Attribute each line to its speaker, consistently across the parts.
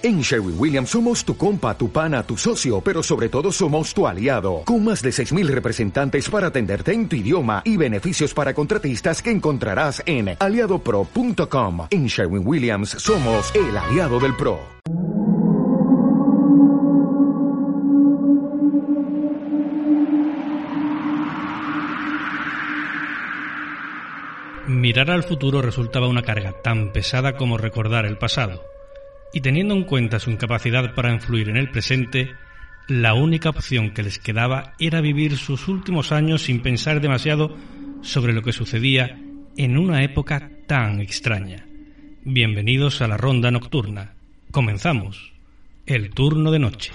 Speaker 1: En Sherwin Williams somos tu compa, tu pana, tu socio, pero sobre todo somos tu aliado, con más de 6.000 representantes para atenderte en tu idioma y beneficios para contratistas que encontrarás en aliadopro.com. En Sherwin Williams somos el aliado del PRO.
Speaker 2: Mirar al futuro resultaba una carga tan pesada como recordar el pasado y teniendo en cuenta su incapacidad para influir en el presente, la única opción que les quedaba era vivir sus últimos años sin pensar demasiado sobre lo que sucedía en una época tan extraña. Bienvenidos a la ronda nocturna. Comenzamos. El turno de noche.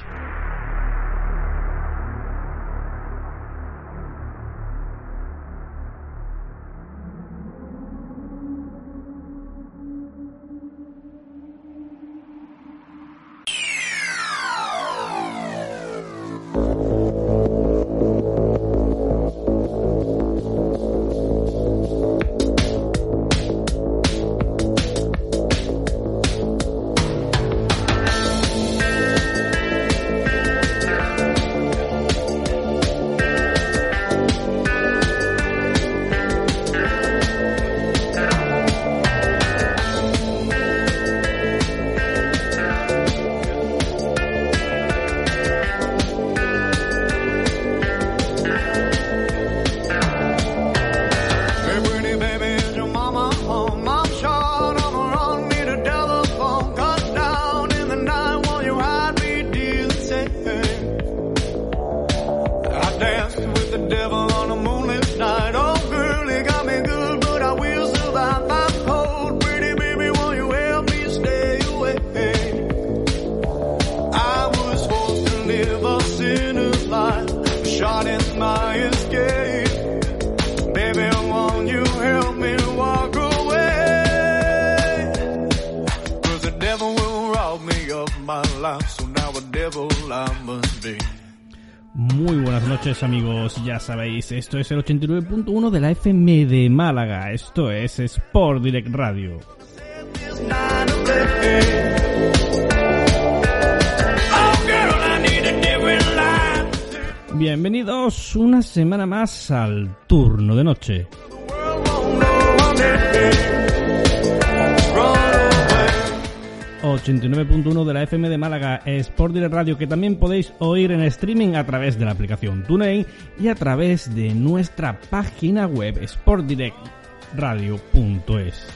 Speaker 2: Esto es el 89.1 de la FM de Málaga, esto es Sport Direct Radio. Bienvenidos una semana más al turno de noche. 89.1 de la FM de Málaga, Sport Direct Radio, que también podéis oír en streaming a través de la aplicación TuneIn y a través de nuestra página web sportdirectradio.es.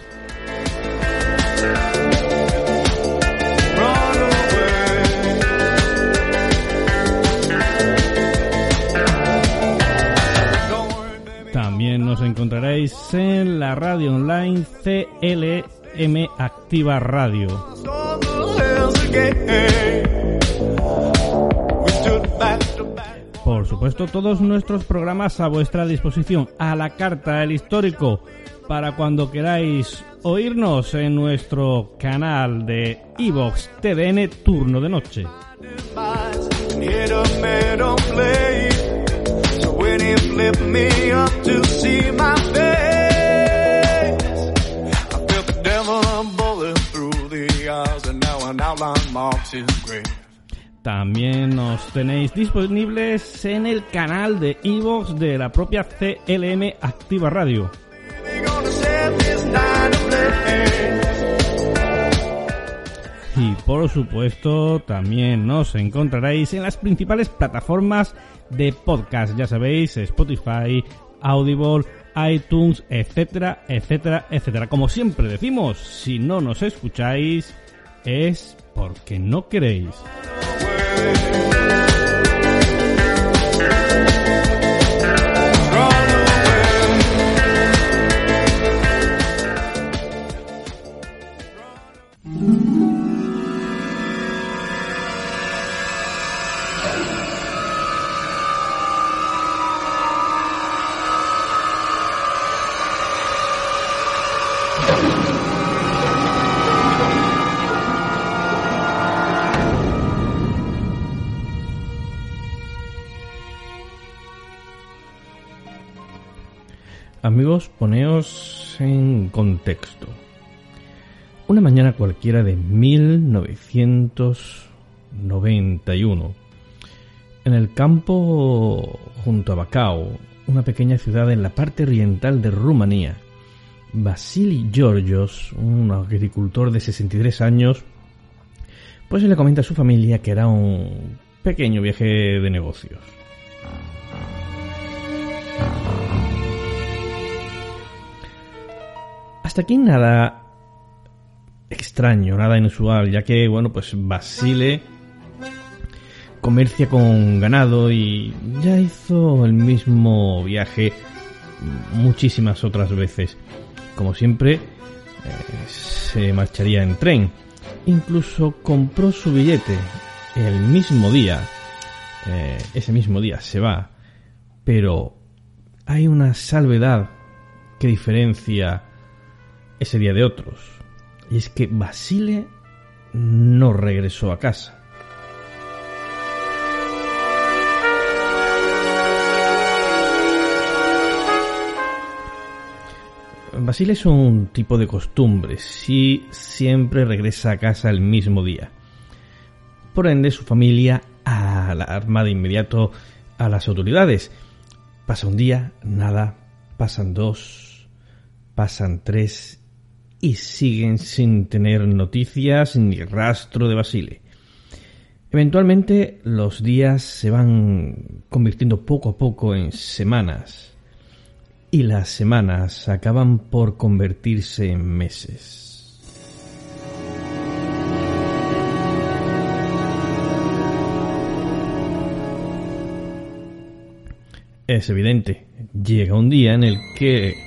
Speaker 2: También nos encontraréis en la radio online CLM Activa Radio. Por supuesto, todos nuestros programas a vuestra disposición, a la carta, el histórico, para cuando queráis oírnos en nuestro canal de Evox TDN Turno de Noche. También nos tenéis disponibles en el canal de Evox de la propia CLM Activa Radio. Y por supuesto también nos encontraréis en las principales plataformas de podcast, ya sabéis, Spotify, Audible, iTunes, etcétera, etcétera, etcétera. Como siempre decimos, si no nos escucháis es porque no queréis. Amigos, poneos en contexto. Una mañana cualquiera de 1991, en el campo junto a Bacao, una pequeña ciudad en la parte oriental de Rumanía, Vasily Georgios, un agricultor de 63 años, pues le comenta a su familia que era un pequeño viaje de negocios. Hasta aquí nada extraño, nada inusual, ya que, bueno, pues Basile comercia con ganado y ya hizo el mismo viaje muchísimas otras veces. Como siempre, eh, se marcharía en tren. Incluso compró su billete el mismo día. Eh, ese mismo día se va. Pero hay una salvedad que diferencia ese día de otros. Y es que Basile no regresó a casa. Basile es un tipo de costumbre, si siempre regresa a casa el mismo día. Por ende, su familia alarma de inmediato a las autoridades. Pasa un día, nada, pasan dos, pasan tres y siguen sin tener noticias ni rastro de Basile. Eventualmente los días se van convirtiendo poco a poco en semanas y las semanas acaban por convertirse en meses. Es evidente, llega un día en el que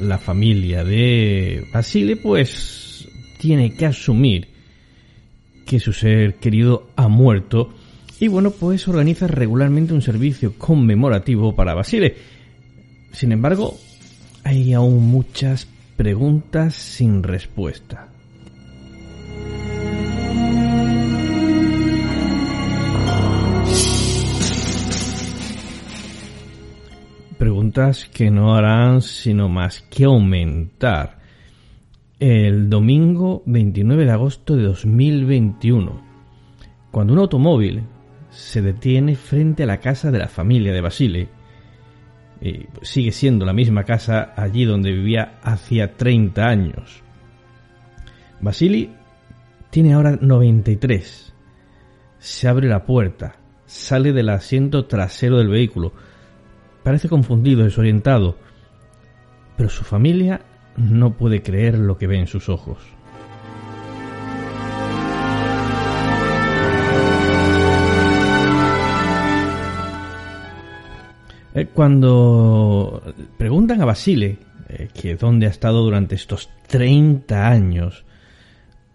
Speaker 2: la familia de Basile pues tiene que asumir que su ser querido ha muerto y bueno pues organiza regularmente un servicio conmemorativo para Basile. Sin embargo, hay aún muchas preguntas sin respuesta. Que no harán sino más que aumentar. El domingo 29 de agosto de 2021, cuando un automóvil se detiene frente a la casa de la familia de Basile, y sigue siendo la misma casa allí donde vivía hacía 30 años. Basili tiene ahora 93. Se abre la puerta, sale del asiento trasero del vehículo, Parece confundido, desorientado, pero su familia no puede creer lo que ve en sus ojos. Eh, cuando preguntan a Basile eh, que dónde ha estado durante estos 30 años,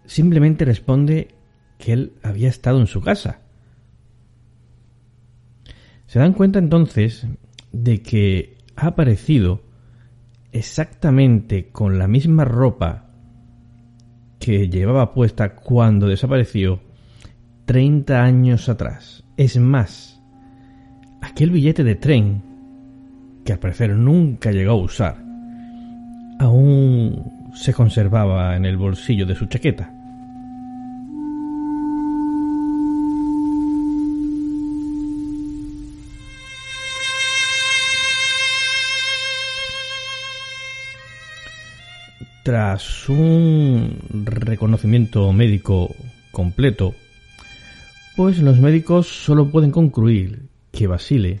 Speaker 2: simplemente responde que él había estado en su casa. Se dan cuenta entonces de que ha aparecido exactamente con la misma ropa que llevaba puesta cuando desapareció 30 años atrás. Es más, aquel billete de tren, que al parecer nunca llegó a usar, aún se conservaba en el bolsillo de su chaqueta. Tras un reconocimiento médico completo, pues los médicos solo pueden concluir que Basile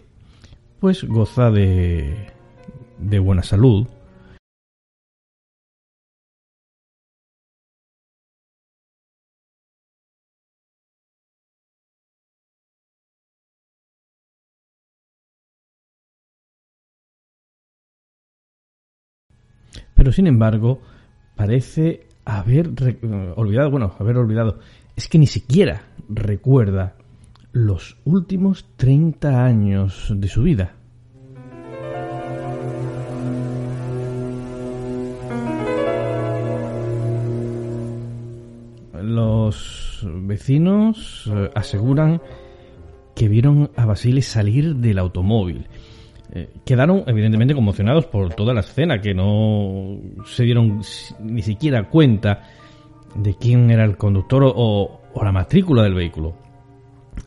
Speaker 2: pues goza de, de buena salud, pero sin embargo parece haber olvidado, bueno, haber olvidado, es que ni siquiera recuerda los últimos 30 años de su vida. Los vecinos eh, aseguran que vieron a Basile salir del automóvil eh, quedaron evidentemente conmocionados por toda la escena, que no se dieron ni siquiera cuenta de quién era el conductor o, o la matrícula del vehículo.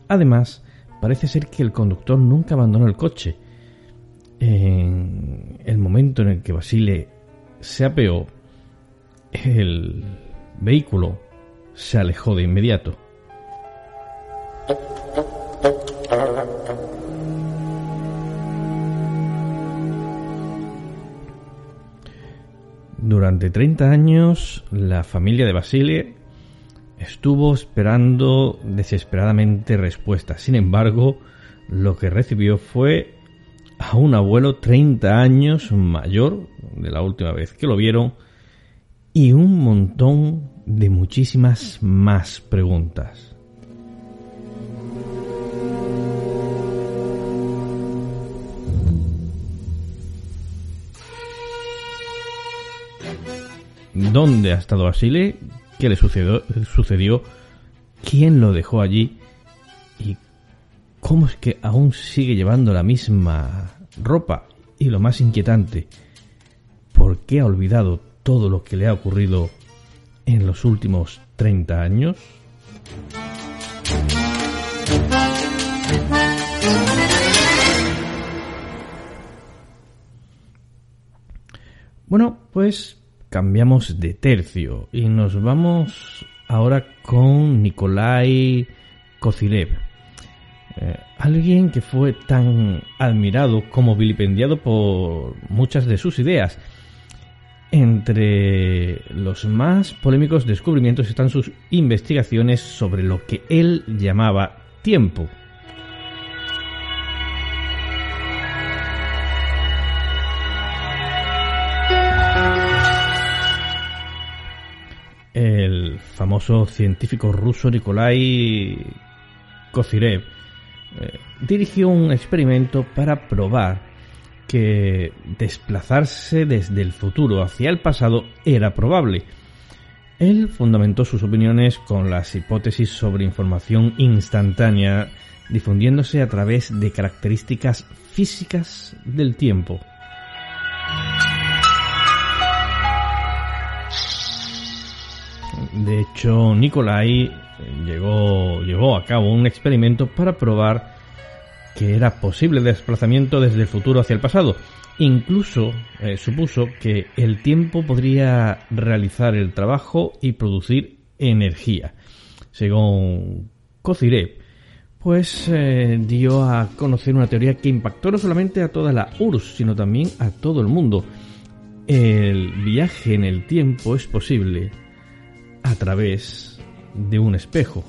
Speaker 2: Además, parece ser que el conductor nunca abandonó el coche. En el momento en el que Basile se apeó, el vehículo se alejó de inmediato. Durante 30 años, la familia de Basile estuvo esperando desesperadamente respuestas. Sin embargo, lo que recibió fue a un abuelo 30 años mayor de la última vez que lo vieron y un montón de muchísimas más preguntas. ¿Dónde ha estado Basile? ¿Qué le sucedió, sucedió? ¿Quién lo dejó allí? ¿Y cómo es que aún sigue llevando la misma ropa? Y lo más inquietante, ¿por qué ha olvidado todo lo que le ha ocurrido en los últimos 30 años? Bueno, pues cambiamos de tercio y nos vamos ahora con Nikolai Kozirev. Eh, alguien que fue tan admirado como vilipendiado por muchas de sus ideas. Entre los más polémicos descubrimientos están sus investigaciones sobre lo que él llamaba tiempo. Famoso científico ruso Nikolai Kozirev eh, dirigió un experimento para probar que desplazarse desde el futuro hacia el pasado era probable. Él fundamentó sus opiniones con las hipótesis sobre información instantánea difundiéndose a través de características físicas del tiempo. De hecho, Nikolai eh, llegó, llevó a cabo un experimento para probar que era posible el desplazamiento desde el futuro hacia el pasado. Incluso eh, supuso que el tiempo podría realizar el trabajo y producir energía. Según Kozirev, pues eh, dio a conocer una teoría que impactó no solamente a toda la URSS, sino también a todo el mundo. El viaje en el tiempo es posible a través de un espejo.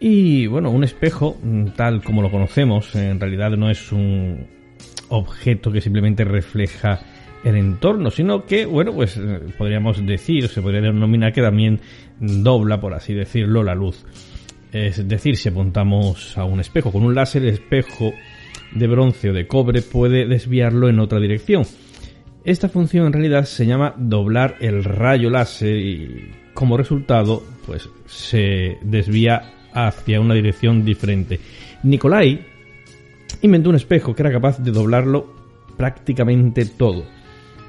Speaker 2: Y bueno, un espejo, mm, tal como lo conocemos, en realidad no es un objeto que simplemente refleja el entorno, sino que, bueno, pues eh, podríamos decir, se podría denominar que también dobla, por así decirlo, la luz. Es decir, si apuntamos a un espejo con un láser, el espejo de bronce o de cobre puede desviarlo en otra dirección. Esta función en realidad se llama doblar el rayo láser y como resultado pues se desvía hacia una dirección diferente. Nicolai inventó un espejo que era capaz de doblarlo prácticamente todo.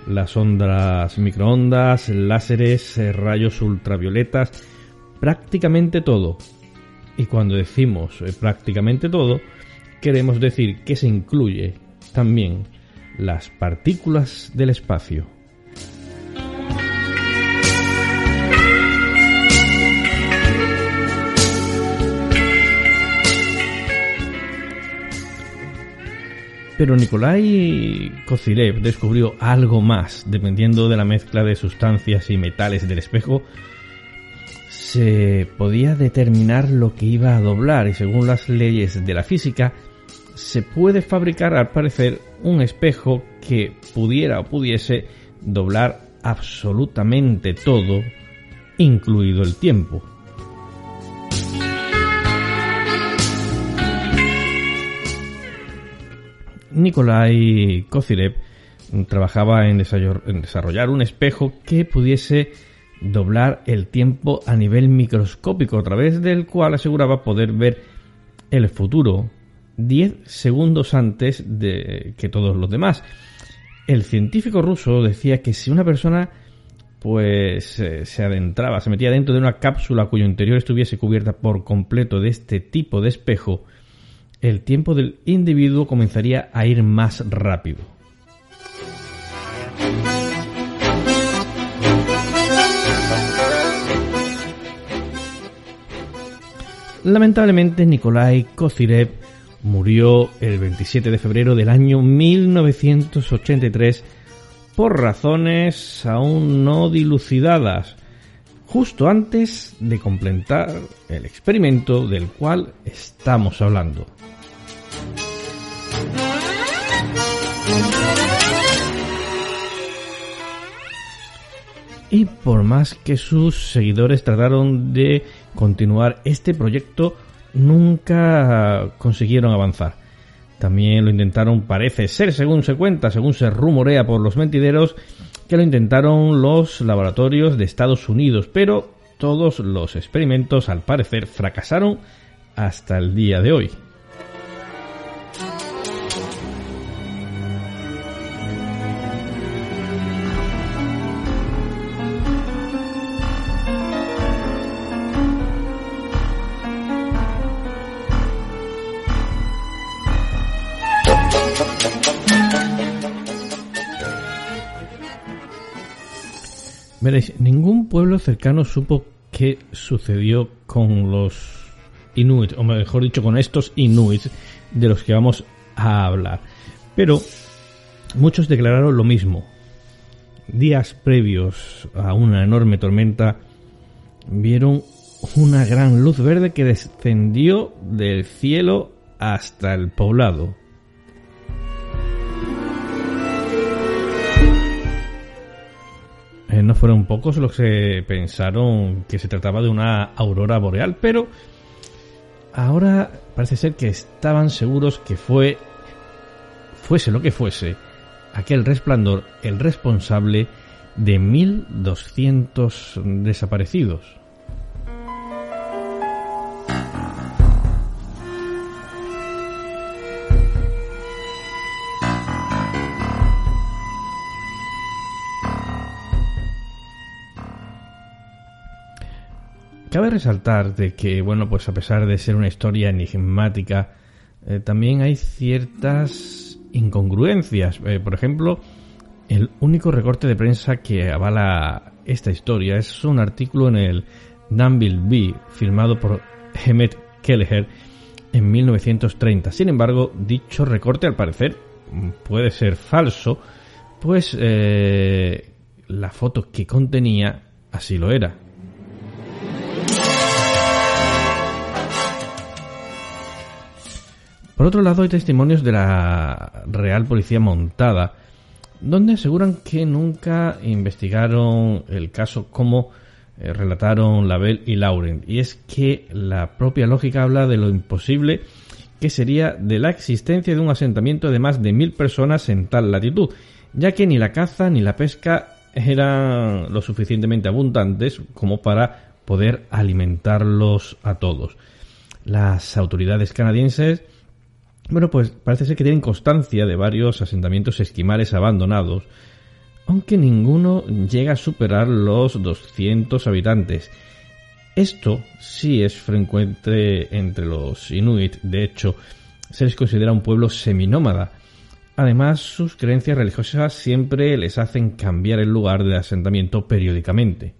Speaker 2: Las ondas microondas, láseres, rayos ultravioletas, prácticamente todo. Y cuando decimos eh, prácticamente todo, queremos decir que se incluye también las partículas del espacio. Pero Nikolai Kozirev descubrió algo más, dependiendo de la mezcla de sustancias y metales del espejo, se podía determinar lo que iba a doblar y según las leyes de la física, se puede fabricar al parecer un espejo que pudiera o pudiese doblar absolutamente todo, incluido el tiempo. Nikolai Kozirev trabajaba en desarrollar un espejo que pudiese doblar el tiempo a nivel microscópico, a través del cual aseguraba poder ver el futuro 10 segundos antes de que todos los demás. El científico ruso decía que si una persona pues eh, se adentraba, se metía dentro de una cápsula cuyo interior estuviese cubierta por completo de este tipo de espejo, el tiempo del individuo comenzaría a ir más rápido. Lamentablemente Nikolai Kozirev murió el 27 de febrero del año 1983 por razones aún no dilucidadas, justo antes de completar el experimento del cual estamos hablando. Y por más que sus seguidores trataron de continuar este proyecto, nunca consiguieron avanzar. También lo intentaron, parece ser, según se cuenta, según se rumorea por los mentideros, que lo intentaron los laboratorios de Estados Unidos, pero todos los experimentos al parecer fracasaron hasta el día de hoy. Veréis, ningún pueblo cercano supo qué sucedió con los Inuit, o mejor dicho, con estos Inuits de los que vamos a hablar. Pero muchos declararon lo mismo. Días previos a una enorme tormenta, vieron una gran luz verde que descendió del cielo hasta el poblado. Eh, no fueron pocos los que pensaron que se trataba de una aurora boreal, pero ahora parece ser que estaban seguros que fue, fuese lo que fuese, aquel resplandor el responsable de 1200 desaparecidos. Cabe resaltar de que, bueno, pues a pesar de ser una historia enigmática, eh, también hay ciertas incongruencias. Eh, por ejemplo, el único recorte de prensa que avala esta historia es un artículo en el Danville Bee firmado por Hemet Kelleher en 1930. Sin embargo, dicho recorte al parecer puede ser falso, pues eh, la foto que contenía así lo era. Por otro lado, hay testimonios de la Real Policía Montada, donde aseguran que nunca investigaron el caso como eh, relataron Label y Laurent. Y es que la propia lógica habla de lo imposible que sería de la existencia de un asentamiento de más de mil personas en tal latitud, ya que ni la caza ni la pesca eran lo suficientemente abundantes como para poder alimentarlos a todos. Las autoridades canadienses bueno, pues parece ser que tienen constancia de varios asentamientos esquimales abandonados, aunque ninguno llega a superar los 200 habitantes. Esto sí es frecuente entre los inuit, de hecho, se les considera un pueblo seminómada. Además, sus creencias religiosas siempre les hacen cambiar el lugar de asentamiento periódicamente.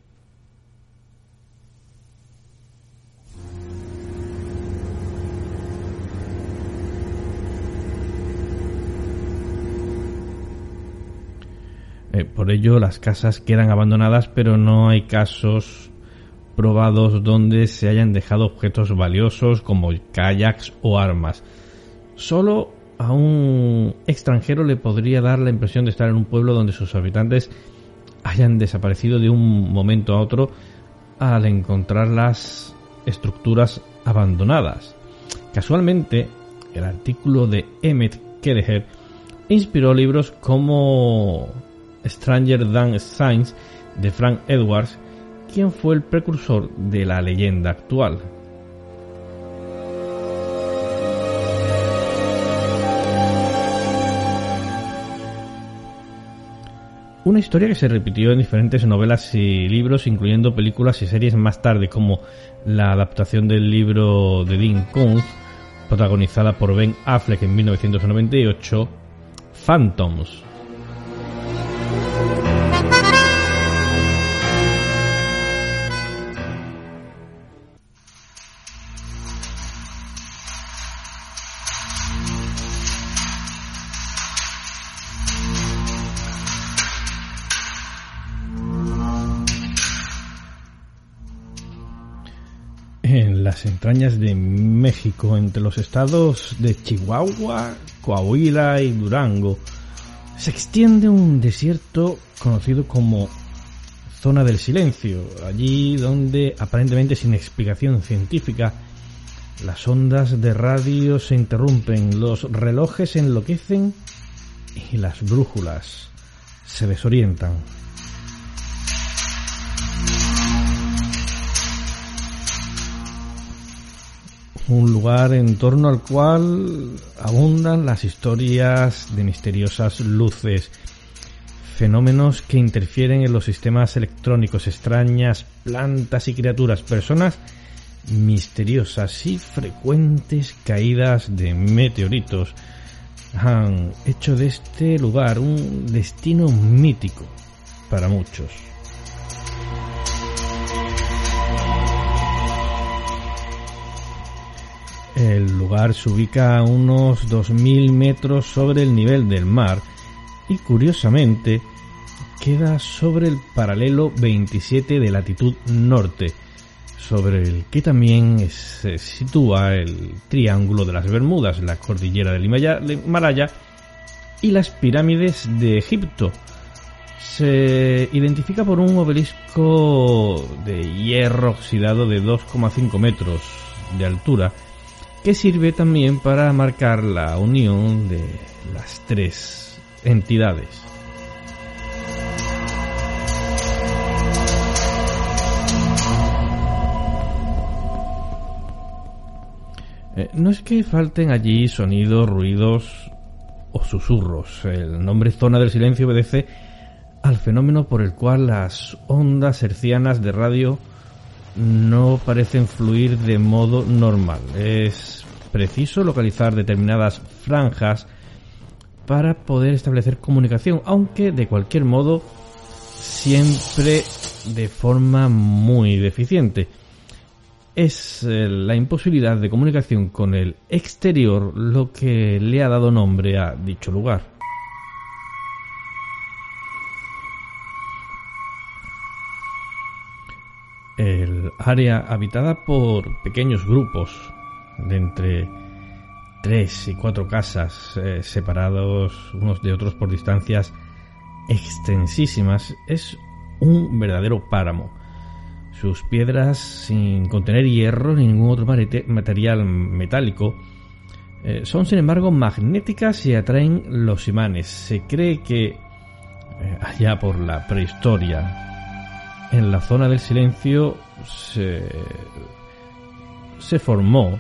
Speaker 2: Eh, por ello, las casas quedan abandonadas, pero no hay casos probados donde se hayan dejado objetos valiosos como kayaks o armas. Solo a un extranjero le podría dar la impresión de estar en un pueblo donde sus habitantes hayan desaparecido de un momento a otro al encontrar las estructuras abandonadas. Casualmente, el artículo de Emmet Kelleher inspiró libros como Stranger Than Science de Frank Edwards, quien fue el precursor de la leyenda actual. Una historia que se repitió en diferentes novelas y libros, incluyendo películas y series más tarde, como la adaptación del libro de Dean Koontz, protagonizada por Ben Affleck en 1998, Phantoms, de México, entre los estados de Chihuahua, Coahuila y Durango, se extiende un desierto conocido como zona del silencio, allí donde aparentemente sin explicación científica las ondas de radio se interrumpen, los relojes enloquecen y las brújulas se desorientan. Un lugar en torno al cual abundan las historias de misteriosas luces, fenómenos que interfieren en los sistemas electrónicos, extrañas plantas y criaturas, personas misteriosas y frecuentes caídas de meteoritos han hecho de este lugar un destino mítico para muchos. El lugar se ubica a unos 2.000 metros sobre el nivel del mar y curiosamente queda sobre el paralelo 27 de latitud norte, sobre el que también se sitúa el Triángulo de las Bermudas, la cordillera del Himalaya y las pirámides de Egipto. Se identifica por un obelisco de hierro oxidado de 2,5 metros de altura que sirve también para marcar la unión de las tres entidades. Eh, no es que falten allí sonidos, ruidos o susurros. El nombre zona del silencio obedece al fenómeno por el cual las ondas hercianas de radio no parecen fluir de modo normal. Es preciso localizar determinadas franjas para poder establecer comunicación, aunque de cualquier modo siempre de forma muy deficiente. Es eh, la imposibilidad de comunicación con el exterior lo que le ha dado nombre a dicho lugar. El área habitada por pequeños grupos de entre tres y cuatro casas eh, separados unos de otros por distancias extensísimas es un verdadero páramo. Sus piedras, sin contener hierro ni ningún otro material metálico, eh, son sin embargo magnéticas y atraen los imanes. Se cree que eh, allá por la prehistoria en la zona del silencio se, formó,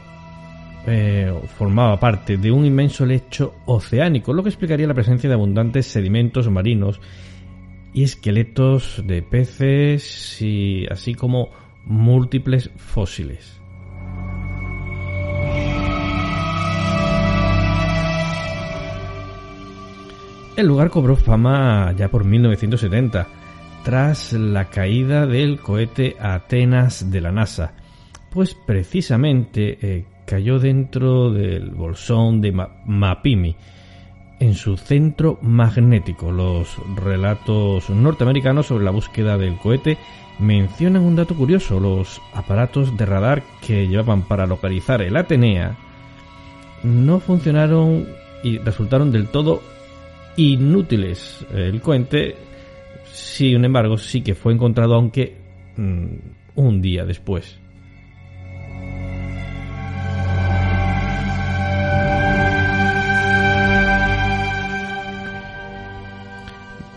Speaker 2: eh, formaba parte de un inmenso lecho oceánico, lo que explicaría la presencia de abundantes sedimentos marinos y esqueletos de peces así como múltiples fósiles. El lugar cobró fama ya por 1970 tras la caída del cohete Atenas de la NASA, pues precisamente eh, cayó dentro del bolsón de Mapimi, en su centro magnético. Los relatos norteamericanos sobre la búsqueda del cohete mencionan un dato curioso. Los aparatos de radar que llevaban para localizar el Atenea no funcionaron y resultaron del todo inútiles. El cohete sin embargo, sí que fue encontrado, aunque mm, un día después.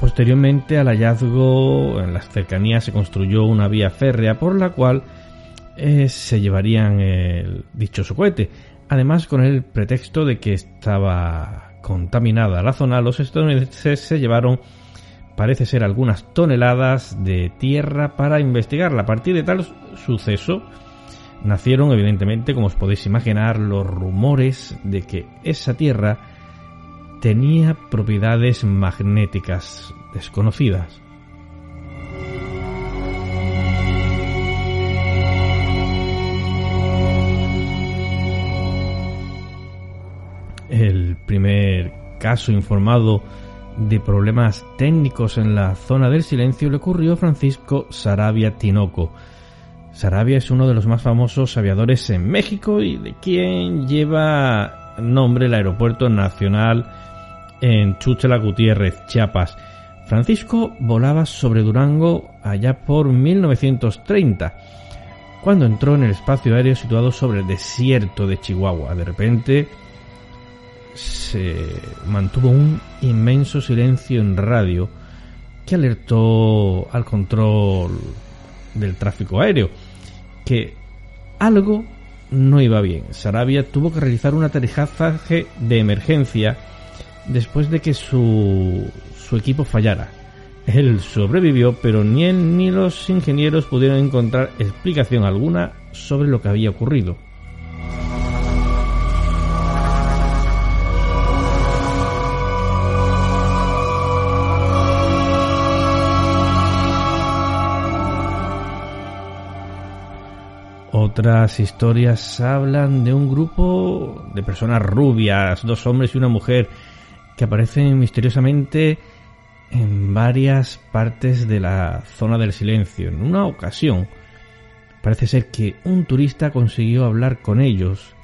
Speaker 2: Posteriormente al hallazgo, en las cercanías se construyó una vía férrea por la cual eh, se llevarían el dichoso cohete. Además, con el pretexto de que estaba contaminada la zona, los estadounidenses se llevaron parece ser algunas toneladas de tierra para investigarla. A partir de tal suceso nacieron evidentemente, como os podéis imaginar, los rumores de que esa tierra tenía propiedades magnéticas desconocidas. El primer caso informado de problemas técnicos en la zona del silencio le ocurrió Francisco Sarabia Tinoco. Sarabia es uno de los más famosos aviadores en México y de quien lleva nombre el aeropuerto nacional en Chuchela Gutiérrez, Chiapas. Francisco volaba sobre Durango allá por 1930, cuando entró en el espacio aéreo situado sobre el desierto de Chihuahua. De repente se mantuvo un inmenso silencio en radio que alertó al control del tráfico aéreo que algo no iba bien. Sarabia tuvo que realizar un aterrizaje de emergencia después de que su, su equipo fallara. Él sobrevivió, pero ni él ni los ingenieros pudieron encontrar explicación alguna sobre lo que había ocurrido. Otras historias hablan de un grupo de personas rubias, dos hombres y una mujer, que aparecen misteriosamente en varias partes de la zona del silencio. En una ocasión, parece ser que un turista consiguió hablar con ellos.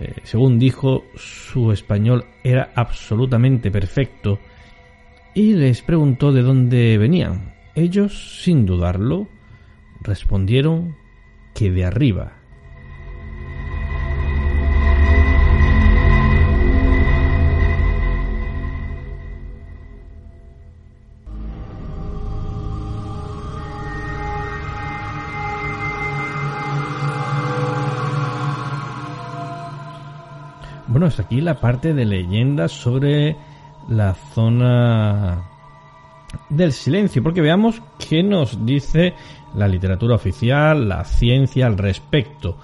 Speaker 2: Eh, según dijo, su español era absolutamente perfecto y les preguntó de dónde venían. Ellos, sin dudarlo, respondieron que de arriba. Bueno, es aquí la parte de leyendas sobre la zona del silencio, porque veamos qué nos dice la literatura oficial, la ciencia al respecto.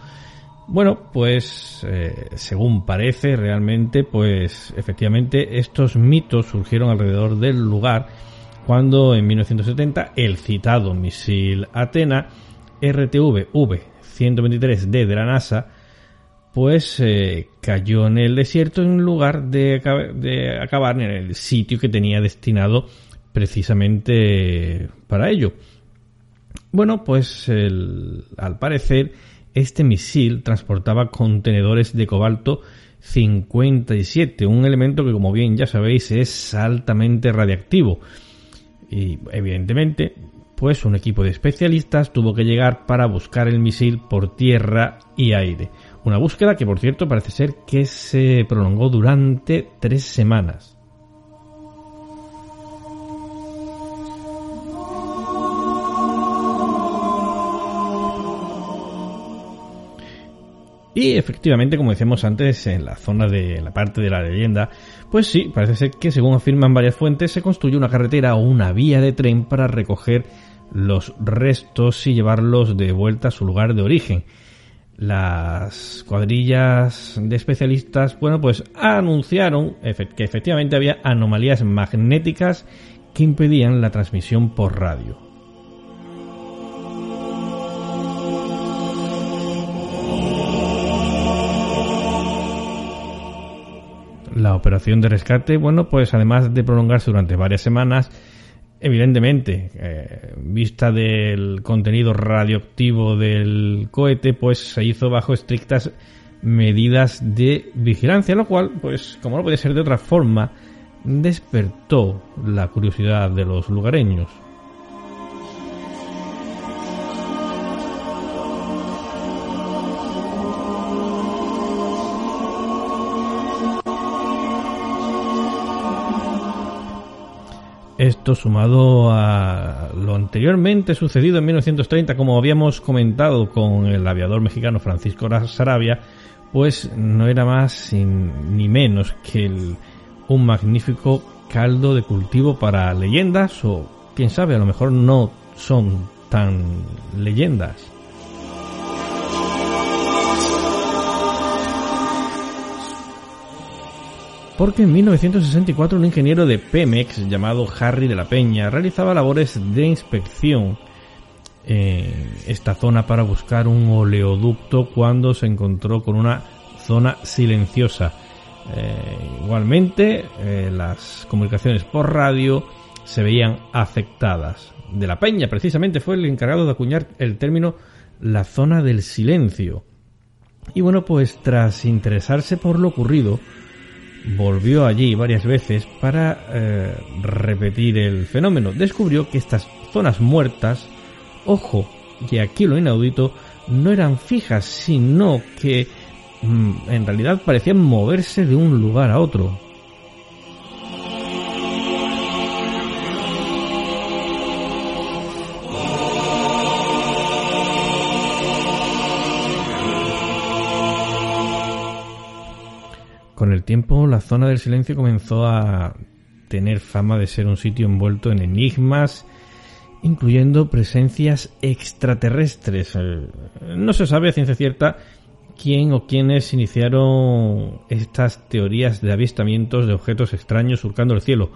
Speaker 2: Bueno, pues eh, según parece realmente, pues efectivamente estos mitos surgieron alrededor del lugar cuando en 1970 el citado misil Atena RTV V-123D de la NASA pues eh, cayó en el desierto en lugar de acabar en el sitio que tenía destinado precisamente para ello. Bueno, pues al parecer este misil transportaba contenedores de cobalto 57, un elemento que como bien ya sabéis es altamente radiactivo. Y evidentemente, pues un equipo de especialistas tuvo que llegar para buscar el misil por tierra y aire. Una búsqueda que por cierto parece ser que se prolongó durante tres semanas. Y efectivamente, como decíamos antes, en la zona de la parte de la leyenda, pues sí, parece ser que según afirman varias fuentes, se construyó una carretera o una vía de tren para recoger los restos y llevarlos de vuelta a su lugar de origen. Las cuadrillas de especialistas, bueno, pues anunciaron que efectivamente había anomalías magnéticas que impedían la transmisión por radio. La operación de rescate, bueno, pues además de prolongarse durante varias semanas, evidentemente, eh, vista del contenido radioactivo del cohete, pues se hizo bajo estrictas medidas de vigilancia, lo cual, pues como no puede ser de otra forma, despertó la curiosidad de los lugareños. Esto sumado a lo anteriormente sucedido en 1930, como habíamos comentado con el aviador mexicano Francisco Sarabia, pues no era más ni menos que un magnífico caldo de cultivo para leyendas o quién sabe, a lo mejor no son tan leyendas. Porque en 1964 un ingeniero de Pemex llamado Harry de la Peña realizaba labores de inspección en esta zona para buscar un oleoducto cuando se encontró con una zona silenciosa. Eh, igualmente, eh, las comunicaciones por radio se veían afectadas. De la Peña, precisamente, fue el encargado de acuñar el término la zona del silencio. Y bueno, pues tras interesarse por lo ocurrido, volvió allí varias veces para eh, repetir el fenómeno. Descubrió que estas zonas muertas, ojo, y aquí lo inaudito, no eran fijas, sino que mm, en realidad parecían moverse de un lugar a otro. Tiempo, la zona del silencio comenzó a tener fama de ser un sitio envuelto en enigmas, incluyendo presencias extraterrestres. Eh, no se sabe a ciencia cierta quién o quiénes iniciaron estas teorías de avistamientos de objetos extraños surcando el cielo,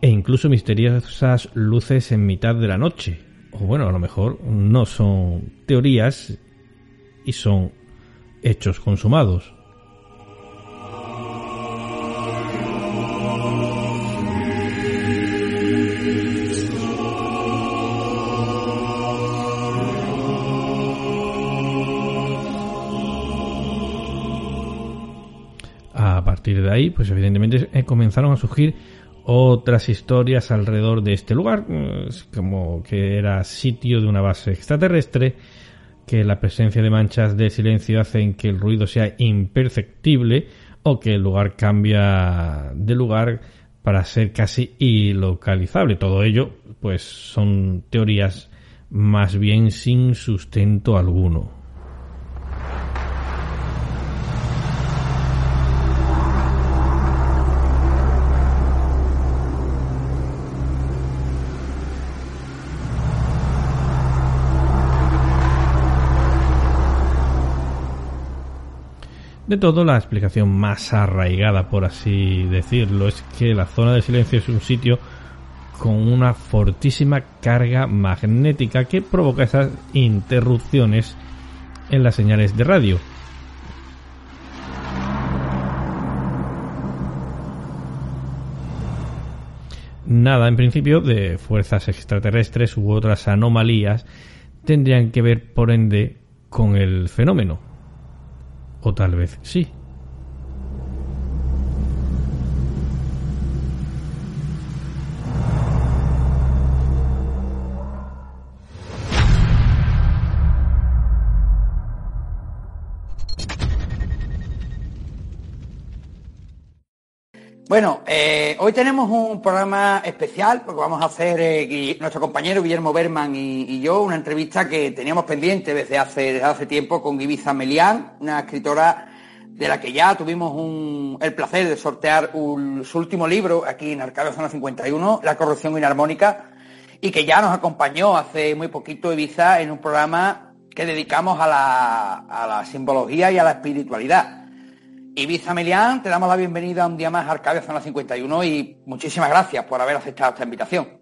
Speaker 2: e incluso misteriosas luces en mitad de la noche. O bueno, a lo mejor no son teorías y son hechos consumados. Partir de ahí, pues evidentemente eh, comenzaron a surgir otras historias alrededor de este lugar, pues, como que era sitio de una base extraterrestre, que la presencia de manchas de silencio hacen que el ruido sea imperceptible o que el lugar cambia de lugar para ser casi ilocalizable. Todo ello, pues son teorías más bien sin sustento alguno. De todo, la explicación más arraigada, por así decirlo, es que la zona de silencio es un sitio con una fortísima carga magnética que provoca esas interrupciones en las señales de radio. Nada, en principio, de fuerzas extraterrestres u otras anomalías tendrían que ver, por ende, con el fenómeno o tal vez sí.
Speaker 3: Bueno, eh, hoy tenemos un programa especial porque vamos a hacer eh, nuestro compañero Guillermo Berman y, yo una entrevista que teníamos pendiente desde hace, hace tiempo con Ibiza Melián, una escritora de la que ya tuvimos el placer de sortear su último libro aquí en Arcadio Zona 51, La corrupción inarmónica, y que ya nos acompañó hace muy poquito Ibiza en un programa que dedicamos a la, a la simbología y a la espiritualidad. Ibiza Melián, te damos la bienvenida un día más a Arcadia Zona 51 y muchísimas gracias por haber aceptado esta invitación.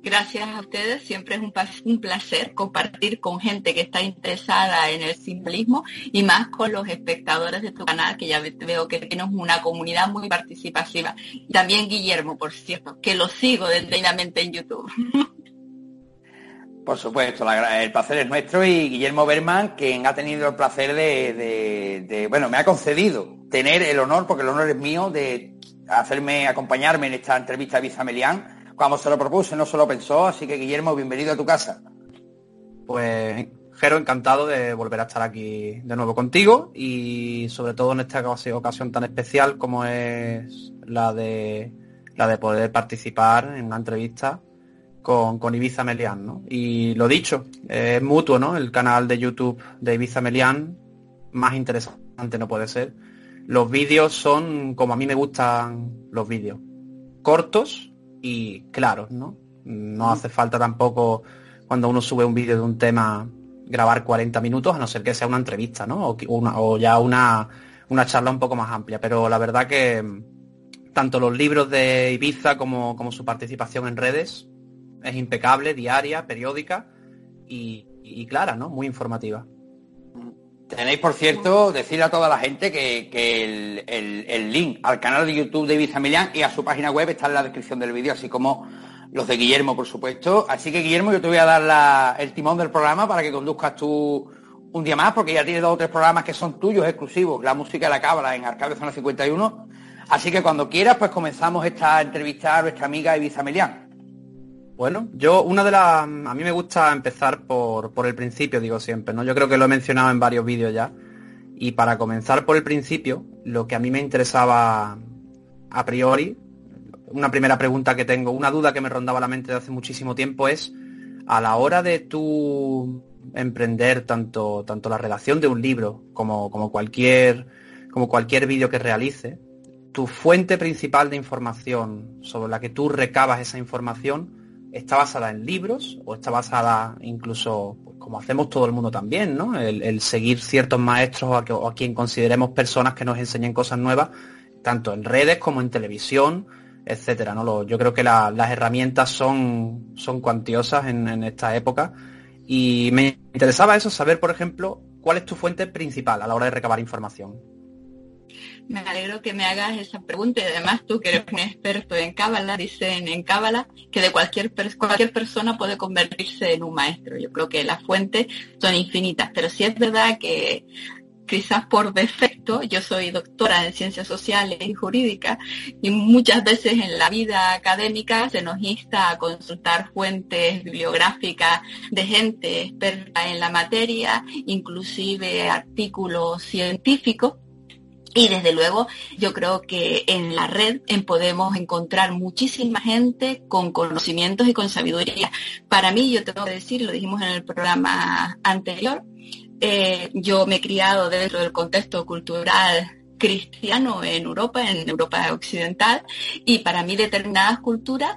Speaker 4: Gracias a ustedes, siempre es un, placer compartir con gente que está interesada en el simbolismo y más con los espectadores de tu canal, que ya veo que tienes una comunidad muy participativa. También Guillermo, por cierto, que lo sigo detenidamente en YouTube.
Speaker 3: Por supuesto, el placer es nuestro y Guillermo Berman, quien ha tenido el placer de, bueno, me ha concedido tener el honor, porque el honor es mío, de hacerme acompañarme en esta entrevista a Bizamelián. Cuando se lo propuse no se lo pensó, así que Guillermo, bienvenido a tu casa.
Speaker 5: Pues, Jero, encantado de volver a estar aquí de nuevo contigo y sobre todo en esta ocasión tan especial como es la de la de poder participar en una entrevista con, Ibiza Melian, ¿no? Y lo dicho, es mutuo, ¿no? El canal de YouTube de Ibiza Melian, más interesante no puede ser. Los vídeos son como a mí me gustan los vídeos. cortos y claros, ¿no? No hace falta tampoco cuando uno sube un vídeo de un tema grabar 40 minutos, a no ser que sea una entrevista, ¿no? O, ya una, una, charla un poco más amplia. Pero la verdad que tanto los libros de Ibiza como, como su participación en redes es impecable, diaria, periódica y, clara, ¿no? Muy informativa.
Speaker 3: Tenéis, por cierto, decirle a toda la gente que, el, link al canal de YouTube de Ibiza Milian y a su página web está en la descripción del vídeo, así como los de Guillermo, por supuesto. Así que, Guillermo, yo te voy a dar el timón del programa para que conduzcas tú un día más, porque ya tienes dos o tres programas que son tuyos exclusivos, la música de la cábala en Arcadio Zona 51. Así que cuando quieras, pues comenzamos esta entrevista a nuestra amiga Ibiza Melián.
Speaker 5: Bueno, yo una de las... A mí me gusta empezar por, por el principio, digo siempre, ¿no? Yo creo que lo he mencionado en varios vídeos ya. Y para comenzar por el principio, lo que a mí me interesaba a priori una primera pregunta que tengo, una duda que me rondaba la mente de hace muchísimo tiempo es, a la hora de tú emprender tanto, tanto la redacción de un libro como, como cualquier, como cualquier vídeo que realice, tu fuente principal de información sobre la que tú recabas esa información está basada en libros o está basada incluso, pues, como hacemos todo el mundo también, ¿no? El, seguir ciertos maestros o a, a, quien consideremos personas que nos enseñen cosas nuevas, tanto en redes como en televisión, etcétera. ¿no? yo creo que las herramientas son, son cuantiosas en, esta época y me interesaba eso, saber, por ejemplo, cuál es tu fuente principal a la hora de recabar información.
Speaker 4: Me alegro que me hagas esa pregunta y además tú que eres un experto en Cábala, dicen en Cábala que de cualquier, cualquier persona puede convertirse en un maestro. Yo creo que las fuentes son infinitas, pero sí es verdad que quizás por defecto, yo soy doctora en ciencias sociales y jurídicas y muchas veces en la vida académica se nos insta a consultar fuentes bibliográficas de gente experta en la materia, inclusive artículos científicos. Y desde luego yo creo que en la red podemos encontrar muchísima gente con conocimientos y con sabiduría. Para mí, yo tengo que decir, lo dijimos en el programa anterior, eh, yo me he criado dentro del contexto cultural cristiano en Europa, en Europa occidental, y para mí determinadas culturas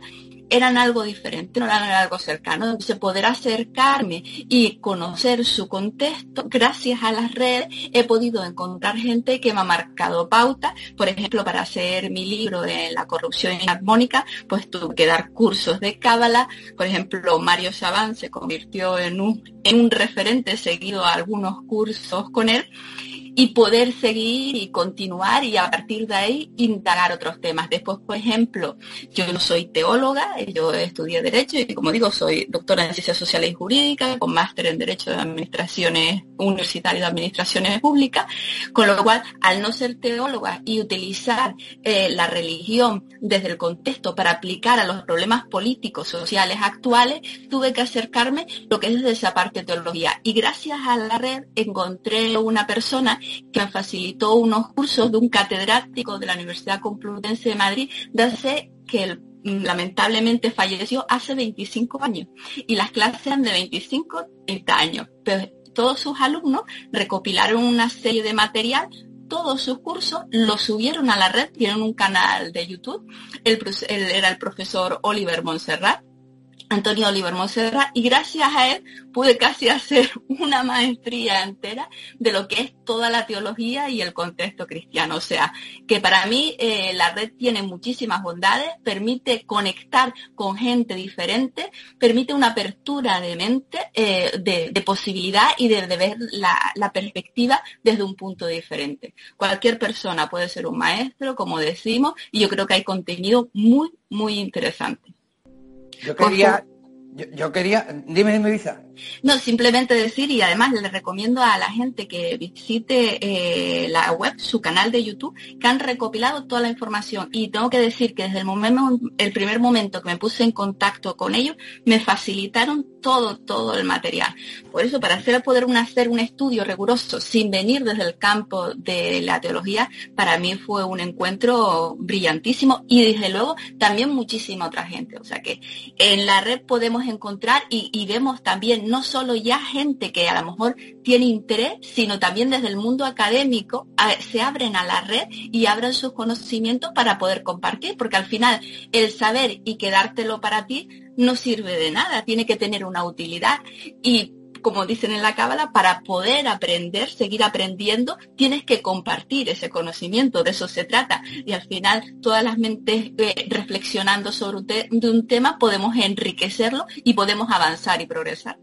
Speaker 4: eran algo diferente, no eran algo cercano. Entonces poder acercarme y conocer su contexto, gracias a las redes he podido encontrar gente que me ha marcado pauta. Por ejemplo, para hacer mi libro de la corrupción armónica, pues tuve que dar cursos de cábala. Por ejemplo, Mario Chabán se convirtió en un, en un referente seguido a algunos cursos con él y poder seguir y continuar y a partir de ahí indagar otros temas. Después, por ejemplo, yo no soy teóloga, yo estudié Derecho y como digo, soy doctora en Ciencias Sociales y Jurídicas, con máster en Derecho de Administraciones Universitarias de Administraciones Públicas, con lo cual, al no ser teóloga y utilizar eh, la religión desde el contexto para aplicar a los problemas políticos, sociales actuales, tuve que acercarme lo que es esa parte de teología. Y gracias a la red encontré una persona que facilitó unos cursos de un catedrático de la Universidad Complutense de Madrid de que mm, lamentablemente falleció hace 25 años y las clases eran de 25 30 años. Pero todos sus alumnos recopilaron una serie de material todos sus cursos los subieron a la red, tienen un canal de YouTube. él era el profesor Oliver Montserrat Antonio Oliver Monserrat y gracias a él pude casi hacer una maestría entera de lo que es toda la teología y el contexto cristiano. O sea, que para mí eh, la red tiene muchísimas bondades, permite conectar con gente diferente, permite una apertura de mente, eh, de, posibilidad y de, ver la, la perspectiva desde un punto diferente. Cualquier persona puede ser un maestro, como decimos, y yo creo que hay contenido muy, muy interesante.
Speaker 3: Yo quería, yo, quería, dime, dime, Visa.
Speaker 4: No, simplemente decir, y además le recomiendo a la gente que visite eh, la web, su canal de YouTube, que han recopilado toda la información. Y tengo que decir que desde el, momento, el primer momento que me puse en contacto con ellos, me facilitaron todo, todo el material. Por eso, para hacer poder hacer un estudio riguroso sin venir desde el campo de la teología, para mí fue un encuentro brillantísimo y desde luego también muchísima otra gente. O sea que en la red podemos encontrar y vemos también no solo ya gente que a lo mejor tiene interés, sino también desde el mundo académico se abren a la red y abren sus conocimientos para poder compartir, porque al final el saber y quedártelo para ti no sirve de nada, tiene que tener una utilidad y como dicen en la cábala, para poder aprender, seguir aprendiendo, tienes que compartir ese conocimiento, de eso se trata. Y al final, todas las mentes eh, reflexionando sobre un, un tema, podemos enriquecerlo y podemos avanzar y progresar.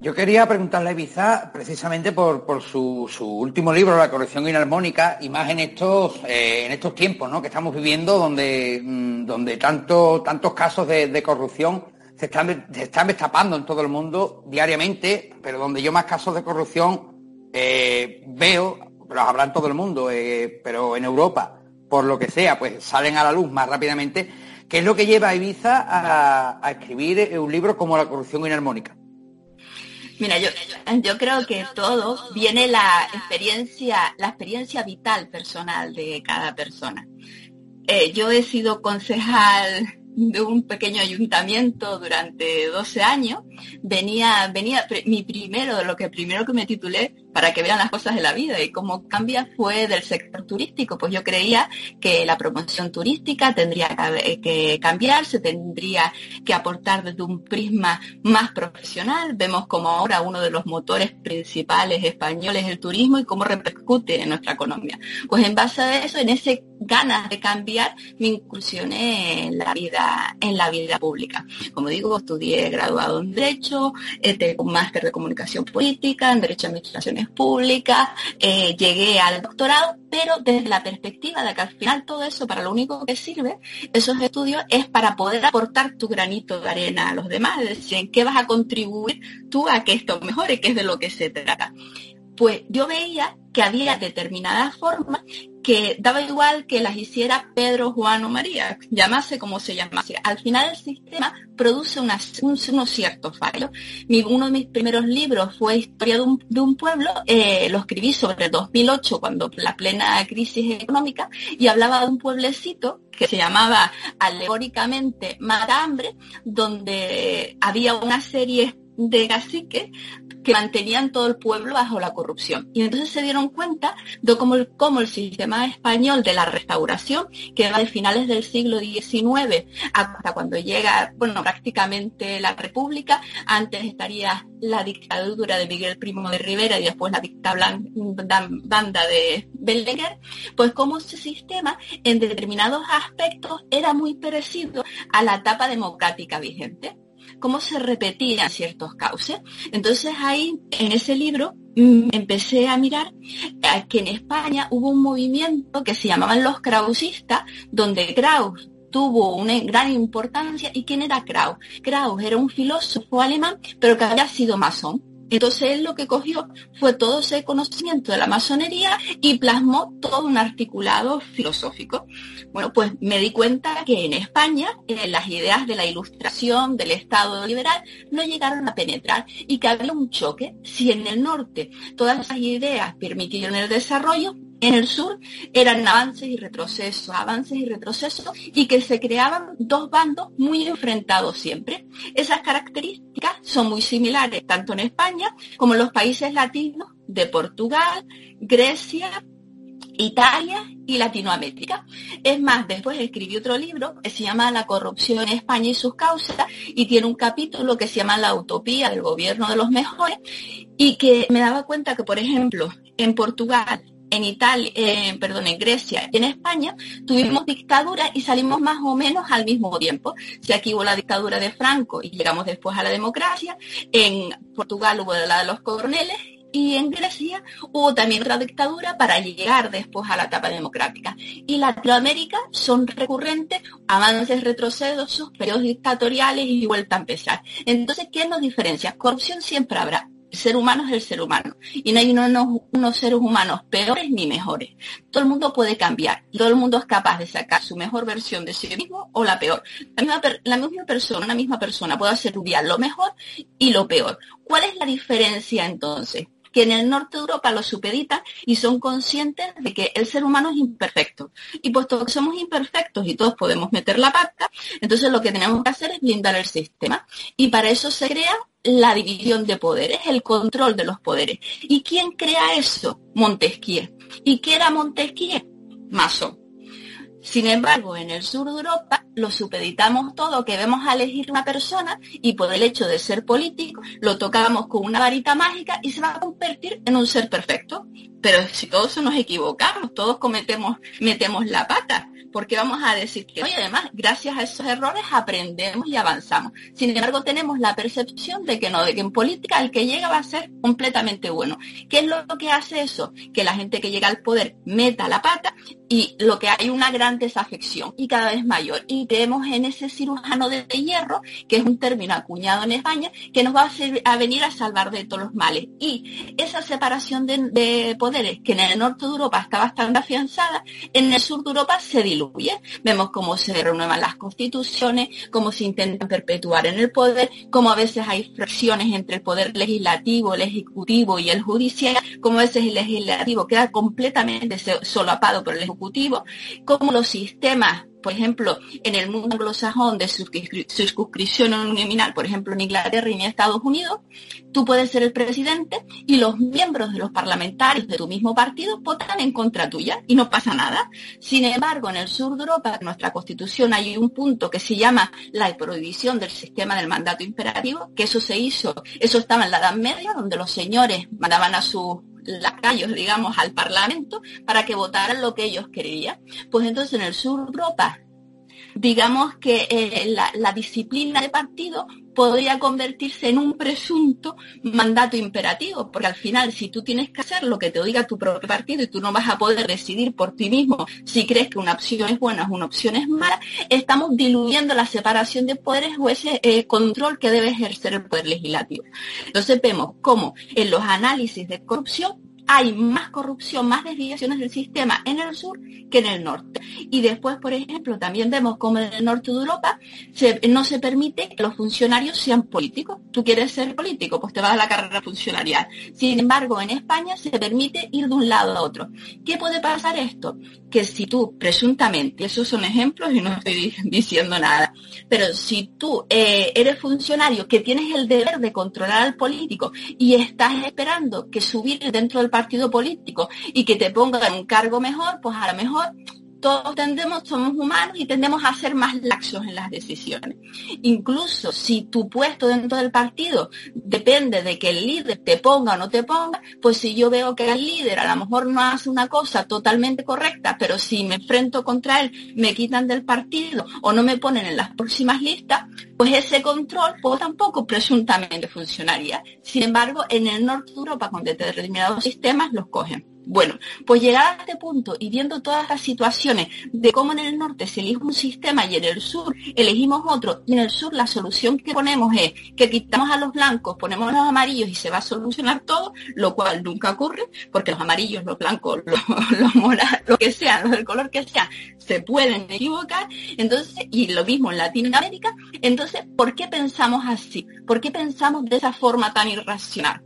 Speaker 3: Yo quería preguntarle a Ibiza precisamente por, su, último libro, La corrección inarmónica, y más en estos, eh, en estos tiempos ¿no? que estamos viviendo, donde, mm, donde tanto, tantos casos de corrupción se están, destapando en todo el mundo diariamente, pero donde yo más casos de corrupción eh, veo, los habrá en todo el mundo, eh, pero en Europa, por lo que sea, pues salen a la luz más rápidamente, ¿qué es lo que lleva a Ibiza a, escribir eh, un libro como La corrupción inarmónica?
Speaker 4: Mira, yo, yo creo que todo viene la experiencia, la experiencia vital personal de cada persona. yo he sido concejal de un pequeño ayuntamiento durante 12 años, venía, venía mi primero, lo que primero que me titulé para que vean las cosas de la vida y cómo cambia fue del sector turístico, pues yo creía que la promoción turística tendría que cambiar, se tendría que aportar desde un prisma más profesional. Vemos como ahora uno de los motores principales españoles es el turismo y cómo repercute en nuestra economía. Pues en base a eso, en ese ganas de cambiar, me incursioné en la vida, en la vida pública. Como digo, estudié graduado en Derecho, eh, tengo un máster de Comunicación Política, en Derecho a Administración pública, eh, llegué al doctorado, pero desde la perspectiva de que al final todo eso para lo único que sirve, esos estudios es para poder aportar tu granito de arena a los demás, es decir, en qué vas a contribuir tú a que esto mejore, que es de lo que se trata. Pues yo veía que había determinadas formas que daba igual que las hiciera Pedro, Juan o María, llamase como se llamase. Al final el sistema produce unos ciertos fallos. uno de mis primeros libros fue Historia de un, pueblo, eh, lo escribí sobre el 2008, cuando la plena crisis económica, y hablaba de un pueblecito que se llamaba alegóricamente Hambre, donde había una serie de caciques que mantenían todo el pueblo bajo la corrupción. Y entonces se dieron cuenta de cómo el, cómo el sistema español de la restauración, que va de finales del siglo XIX hasta cuando llega, bueno, prácticamente la República, antes estaría la dictadura de Miguel Primo de Rivera y después la dictadura banda de Belenguer, pues como ese sistema en determinados aspectos era muy parecido a la etapa democrática vigente cómo se repetían ciertos cauces. Entonces ahí, en ese libro, mm, empecé a mirar que en España hubo un movimiento que se llamaban los krausistas, donde Kraus tuvo una gran importancia. ¿Y quién era Kraus? Kraus era un filósofo alemán, pero que había sido masón. Entonces él lo que cogió fue todo ese conocimiento de la masonería y plasmó todo un articulado filosófico. Bueno, pues me di cuenta que en España eh, las ideas de la ilustración, del Estado liberal, no llegaron a penetrar y que había un choque. Si en el norte todas esas ideas permitieron el desarrollo, en el sur eran avances y retrocesos, avances y retrocesos, y que se creaban dos bandos muy enfrentados siempre. Esas características son muy similares tanto en España como en los países latinos de Portugal, Grecia, Italia y Latinoamérica. Es más, después escribí otro libro que se llama La corrupción en España y sus causas y tiene un capítulo que se llama La utopía del gobierno de los mejores y que me daba cuenta que, por ejemplo, en Portugal, en Italia, eh, perdón, en Grecia y en España tuvimos dictadura y salimos más o menos al mismo tiempo. Si aquí hubo la dictadura de Franco y llegamos después a la democracia, en Portugal hubo la de los coroneles y en Grecia hubo también otra dictadura para llegar después a la etapa democrática. Y Latinoamérica son recurrentes avances, retrocesos, periodos dictatoriales y vuelta a empezar. Entonces, ¿qué nos diferencia? Corrupción siempre habrá, ser humano es el ser humano. Y no hay unos, seres humanos peores ni mejores. Todo el mundo puede cambiar. Todo el mundo es capaz de sacar su mejor versión de sí mismo o la peor. La misma, persona, una misma persona puede hacer lo mejor y lo peor. ¿Cuál es la diferencia entonces? Que en el norte de Europa lo supeditan y son conscientes de que el ser humano es imperfecto. Y puesto que somos imperfectos y todos podemos meter la pata, entonces lo que tenemos que hacer es blindar el sistema. Y para eso se crea la división de poderes, el control de los poderes. ¿Y quién crea eso? Montesquieu. ¿Y qué era Montesquieu? Masón. Sin embargo, en el sur de Europa lo supeditamos todo, que vemos a elegir una persona y por el hecho de ser político lo tocamos con una varita mágica y se va a convertir en un ser perfecto. Pero si todos nos equivocamos, todos cometemos, metemos la pata, porque vamos a decir que, oye, además, gracias a esos errores aprendemos y avanzamos. Sin embargo, tenemos la percepción de que no, de que en política el que llega va a ser completamente bueno. ¿Qué es lo que hace eso? Que la gente que llega al poder meta la pata y lo que hay una gran desafección y cada vez mayor. Y tenemos en ese cirujano de hierro, que es un término acuñado en España, que nos va a, venir a salvar de todos los males. Y esa separación de, poderes, que en el norte de Europa está bastante afianzada, en el sur de Europa se diluye. Vemos cómo se renuevan las constituciones, cómo se intentan perpetuar en el poder, cómo a veces hay fracciones entre el poder legislativo, el ejecutivo y el judicial, cómo a veces el legislativo queda completamente solapado por el ejecutivo como los sistemas, por ejemplo, en el mundo anglosajón de circunscripción nominal, por ejemplo, en Inglaterra y en Estados Unidos, tú puedes ser el presidente y los miembros de los parlamentarios de tu mismo partido votan en contra tuya y no pasa nada. Sin embargo, en el sur de Europa, en nuestra constitución, hay un punto que se llama la prohibición del sistema del mandato imperativo, que eso se hizo, eso estaba en la Edad Media, donde los señores mandaban a sus lacayos, digamos, al Parlamento para que votaran lo que ellos querían. Pues entonces en el sur de Europa, digamos que eh, la, disciplina de partido podría convertirse en un presunto mandato imperativo, porque al final si tú tienes que hacer lo que te diga tu propio partido y tú no vas a poder decidir por ti mismo si crees que una opción es buena o una opción es mala, estamos diluyendo la separación de poderes o ese eh, control que debe ejercer el poder legislativo. Entonces vemos cómo en los análisis de corrupción hay más corrupción, más desviaciones del sistema en el sur que en el norte. Y después, por ejemplo, también vemos como en el norte de Europa no se permite que los funcionarios sean políticos. Tú quieres ser político, pues te vas a la carrera funcionarial. Sin embargo, en España se permite ir de un lado a otro. ¿Qué puede pasar esto? Que si tú, presuntamente, esos son ejemplos y no estoy diciendo nada, pero si tú eh, eres funcionario que tienes el deber de controlar al político y estás esperando que subir dentro del partido político y que te pongan un cargo mejor, pues a lo mejor todos tendemos, somos humanos y tendemos a ser más laxos en las decisiones. Incluso si tu puesto dentro del partido depende de que el líder te ponga o no te ponga, pues si yo veo que el líder a lo mejor no hace una cosa totalmente correcta, pero si me enfrento contra él, me quitan del partido o no me ponen en las próximas listas, pues ese control pues, tampoco presuntamente funcionaría. Sin embargo, en el norte de Europa, con determinados sistemas, los cogen. Bueno, pues llegado a este punto y viendo todas las situaciones de cómo en el norte se elige un sistema y en el sur elegimos otro, y en el sur la solución que ponemos es que quitamos a los blancos, ponemos a los amarillos y se va a solucionar todo, lo cual nunca ocurre, porque los amarillos, los blancos, los, morados, lo que sea, los del color que sea, se pueden equivocar, entonces, y lo mismo en Latinoamérica, entonces, ¿por qué pensamos así? ¿Por qué pensamos de esa forma tan irracional?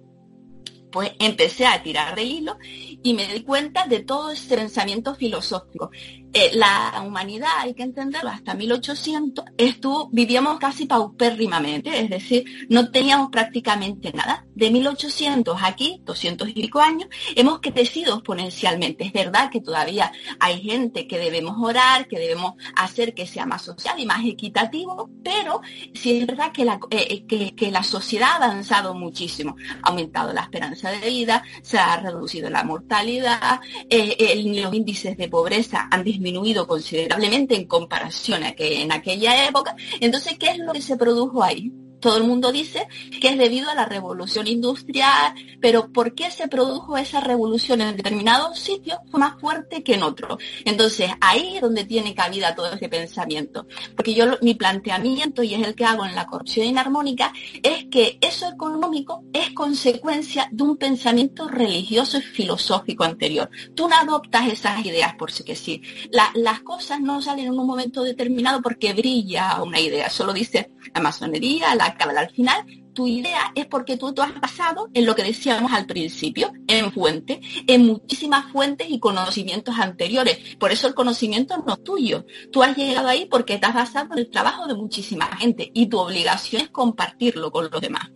Speaker 4: Pues empecé a tirar del hilo y me di cuenta de todo ese pensamiento filosófico. Eh, la humanidad, hay que entenderlo, hasta 1800 estuvo, vivíamos casi paupérrimamente, es decir, no teníamos prácticamente nada. De 1800 aquí, 200 y pico años, hemos crecido exponencialmente. Es verdad que todavía hay gente que debemos orar, que debemos hacer que sea más social y más equitativo, pero sí es verdad que la, eh, eh, que, la sociedad ha avanzado muchísimo. Ha aumentado la esperanza de vida, se ha reducido la mortalidad, los índices de pobreza han disminuido considerablemente en comparación a que en aquella época. Entonces, ¿qué es lo que se produjo ahí? Todo el mundo dice que es debido a la revolución industrial, pero ¿por qué se produjo esa revolución en determinados sitios fue más fuerte que en otros? Entonces, ahí es donde tiene cabida todo ese pensamiento. Porque yo, mi planteamiento, y es el que hago en la corrupción inarmónica, es que eso económico es consecuencia de un pensamiento religioso y filosófico anterior. Tú no adoptas esas ideas por sí que sí. las cosas no salen en un momento determinado porque brilla una idea. Solo dice la masonería, la al final tu idea es porque tú, tú has basado en lo que decíamos al principio, en fuentes, en muchísimas fuentes y conocimientos anteriores. Por eso el conocimiento no es tuyo. Tú has llegado ahí porque te has basado en el trabajo de muchísima gente y tu obligación es compartirlo con los demás.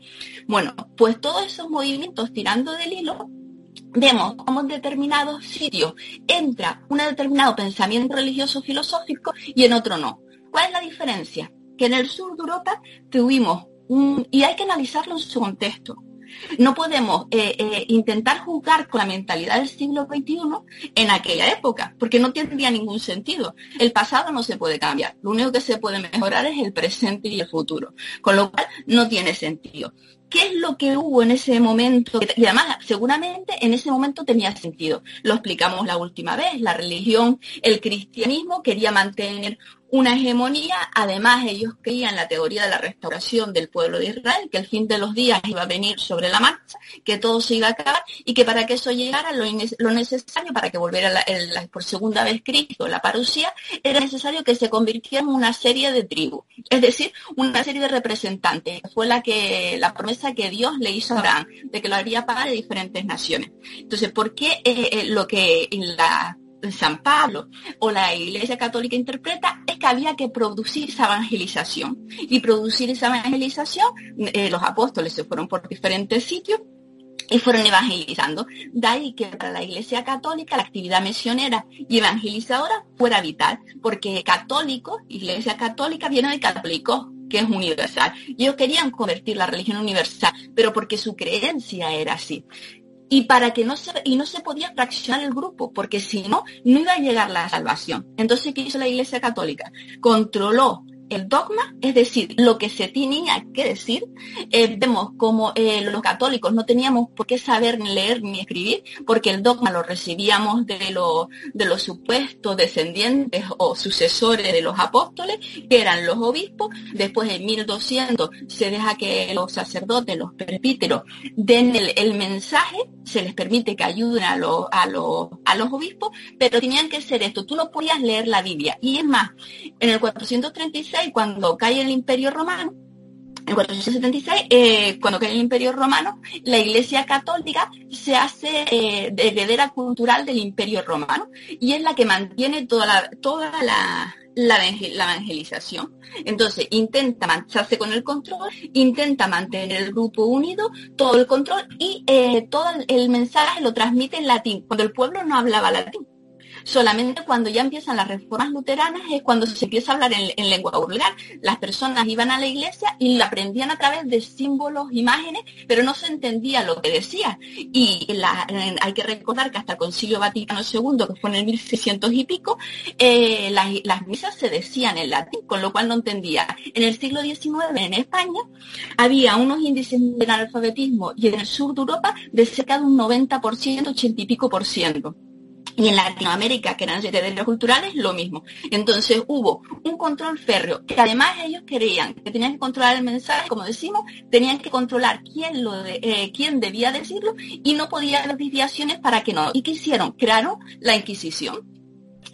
Speaker 4: Bueno, pues todos esos movimientos tirando del hilo vemos cómo en determinados sitios entra un determinado pensamiento religioso filosófico y en otro no. ¿Cuál es la diferencia? Que en el sur de Europa tuvimos y hay que analizarlo en su contexto. No podemos eh, eh, intentar juzgar con la mentalidad del siglo XXI en aquella época, porque no tendría ningún sentido. El pasado no se puede cambiar. Lo único que se puede mejorar es el presente y el futuro. Con lo cual no tiene sentido qué es lo que hubo en ese momento. Y además, seguramente en ese momento tenía sentido. Lo explicamos la última vez. La religión, el cristianismo quería mantener una hegemonía. Además, ellos creían la teoría de la restauración del pueblo de Israel, que el fin de los días iba a venir sobre la marcha, que todo se iba a acabar y que para que eso llegara, lo, necesario para que volviera por segunda vez Cristo, la parucía, era necesario que se convirtiera en una serie de tribus, es decir, una serie de representantes. Fue la que la promesa que Dios le hizo a Abraham, de que lo haría para diferentes naciones. Entonces, ¿por qué eh, eh, lo que la San Pablo o la Iglesia Católica interpreta es que había que producir esa evangelización. Y producir esa evangelización, eh, los apóstoles se fueron por diferentes sitios y fueron evangelizando. De ahí que para la Iglesia Católica la actividad misionera y evangelizadora fuera vital, porque católico, Iglesia Católica viene de católico, que es universal. Ellos querían convertir la religión universal, pero porque su creencia era así y para que no se y no se podía fraccionar el grupo porque si no no iba a llegar la salvación. Entonces qué hizo la Iglesia Católica controló el dogma, es decir, lo que se tenía que decir. Eh, vemos como eh, los católicos no teníamos por qué saber ni leer ni escribir, porque el dogma lo recibíamos de, de los supuestos descendientes o sucesores de los apóstoles, que eran los obispos. Después en 1200 se deja que los sacerdotes, los presbíteros, den el, mensaje, se les permite que ayuden a, los a, los, a los obispos, pero tenían que ser esto. Tú no podías leer la Biblia. Y es más, en el 436 y cuando cae el Imperio Romano, en 476, eh, cuando cae el Imperio Romano, la Iglesia Católica se hace eh, heredera cultural del Imperio Romano y es la que mantiene toda la, toda la, evangelización. Entonces, intenta mancharse con el control, intenta mantener el grupo unido, todo el control y eh, todo el mensaje lo transmite en latín, cuando el pueblo no hablaba latín. Solamente cuando ya empiezan las reformas luteranas es cuando se empieza a hablar en, lengua vulgar. Las personas iban a la iglesia y la aprendían a través de símbolos, imágenes, pero no se entendía lo que decía. Y hay que recordar que hasta el Concilio Vaticano II, que fue en el 1600 y pico, eh, las, misas se decían en latín, con lo cual no entendía. En el siglo XIX, en España, había unos índices de analfabetismo y en el sur de Europa de cerca de un 90%, 80 y pico por ciento. Y en Latinoamérica, que eran herederos culturales, lo mismo. Entonces hubo un control férreo, que además ellos creían que tenían que controlar el mensaje, como decimos, tenían que controlar quién, lo eh, quién debía decirlo y no podía haber desviaciones para que no. ¿Y qué hicieron? Crearon la Inquisición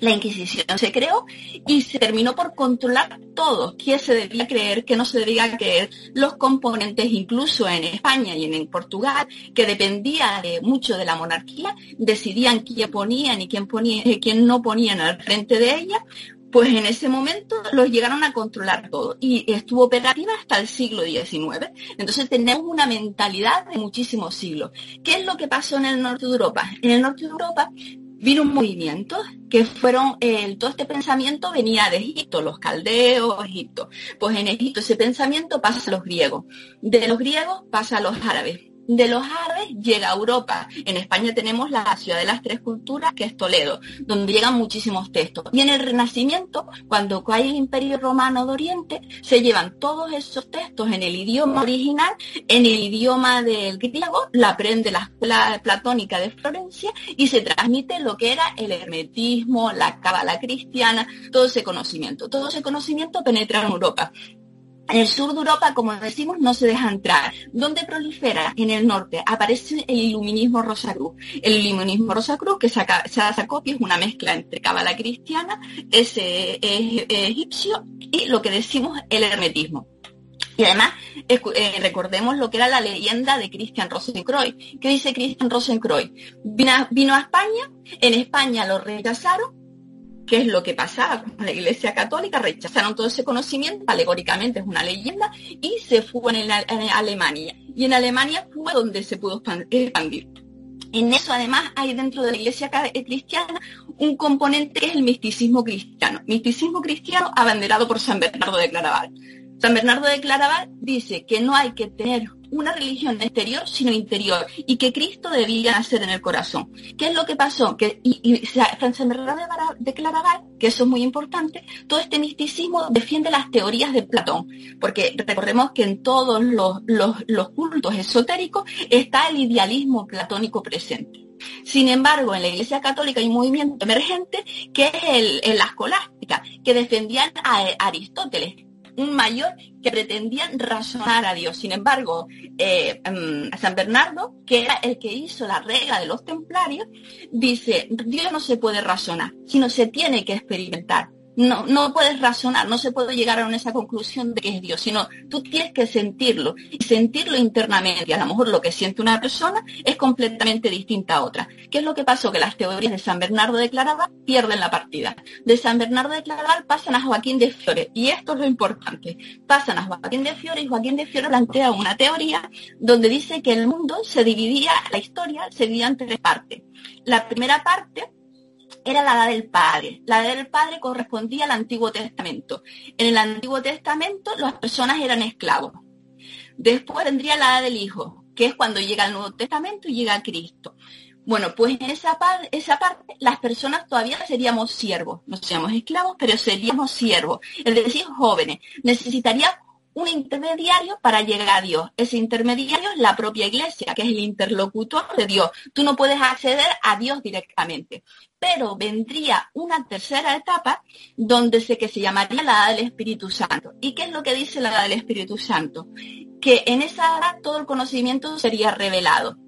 Speaker 4: la Inquisición se creó y se terminó por controlar todo, qué se debía creer, qué no se debía creer, los componentes incluso en España y en Portugal, que dependía de mucho de la monarquía, decidían quién ponían y quién, eh, quién no ponían al frente de ella, pues en ese momento los llegaron a controlar todo y estuvo operativa hasta el siglo XIX. Entonces tenemos una mentalidad de muchísimos siglos. ¿Qué es lo que pasó en el norte de Europa? En el norte de Europa vino un movimiento que fueron, todo este pensamiento venía de Egipto, los caldeos, Egipto. Pues en Egipto ese pensamiento pasa a los griegos, de los griegos pasa a los árabes, de los árabes llega a Europa. En España tenemos la ciudad de las tres culturas, que es Toledo, donde llegan muchísimos textos. Y en el Renacimiento, cuando cae el Imperio Romano de Oriente, se llevan todos esos textos en el idioma original, en el idioma del griego, la aprende la escuela platónica de Florencia y se transmite lo que era el hermetismo, la cábala cristiana, todo ese conocimiento. Todo ese conocimiento penetra en Europa. En el sur de Europa, como decimos, no se deja entrar. ¿Dónde prolifera? En el norte. Aparece el iluminismo rosacruz. El iluminismo rosacruz, que saca, copia, es una mezcla entre cábala cristiana, ese egipcio y lo que decimos el hermetismo. Y además, eh, recordemos lo que era la leyenda de Christian Rosenkreuz. ¿Qué dice Christian Rosenkreuz? Vino a, España, en España lo rechazaron, ¿Qué es lo que pasaba con la Iglesia Católica? Rechazaron todo ese conocimiento, alegóricamente es una leyenda, y se fue en, en Alemania. Y en Alemania fue donde se pudo expandir. En eso además hay dentro de la iglesia eh, cristiana un componente que es el misticismo cristiano. Misticismo cristiano abanderado por San Bernardo de Claraval. San Bernardo de Claraval dice que no hay que tener una religión exterior, sino interior, y que Cristo debía nacer en el corazón. ¿Qué es lo que pasó? Que, y, San Bernardo de Claraval, que eso es muy importante, todo este misticismo defiende las teorías de Platón, porque recordemos que en todos los, los cultos esotéricos está el idealismo platónico presente. Sin embargo, en la Iglesia Católica hay un movimiento emergente que es el, la escolástica, que defendían a Aristóteles, un mayor que pretendían razonar a Dios. Sin embargo, eh, em, San Bernardo, que era el que hizo la regla de los templarios, dice, Dios no se puede razonar, sino se tiene que experimentar no, no puedes razonar, no se puede llegar a esa conclusión de que es Dios, sino tú tienes que sentirlo y sentirlo internamente. A lo mejor lo que siente una persona es completamente distinta a otra. ¿Qué es lo que pasó? Que las teorías de San Bernardo de Claraval pierden la partida. De San Bernardo de Claraval pasan a Joaquín de Fiore y esto es lo importante. Pasan a Joaquín de Fiore y Joaquín de Fiore plantea una teoría donde dice que el mundo se dividía, la historia se dividía en tres partes. La primera parte era la edad del Padre. La edad del Padre correspondía al Antiguo Testamento. En el Antiguo Testamento las personas eran esclavos. Después vendría la edad del Hijo, que es cuando llega el Nuevo Testamento y llega Cristo. Bueno, pues en esa, esa parte las personas todavía seríamos siervos, no seríamos esclavos, pero seríamos siervos, es decir, jóvenes. Necesitaría un intermediario para llegar a Dios. Ese intermediario es la propia iglesia, que es el interlocutor de Dios. Tú no puedes acceder a Dios directamente. Pero vendría una tercera etapa donde sé que se llamaría la edad del Espíritu Santo. ¿Y qué es lo que dice la edad del Espíritu Santo? Que en esa edad todo el conocimiento sería revelado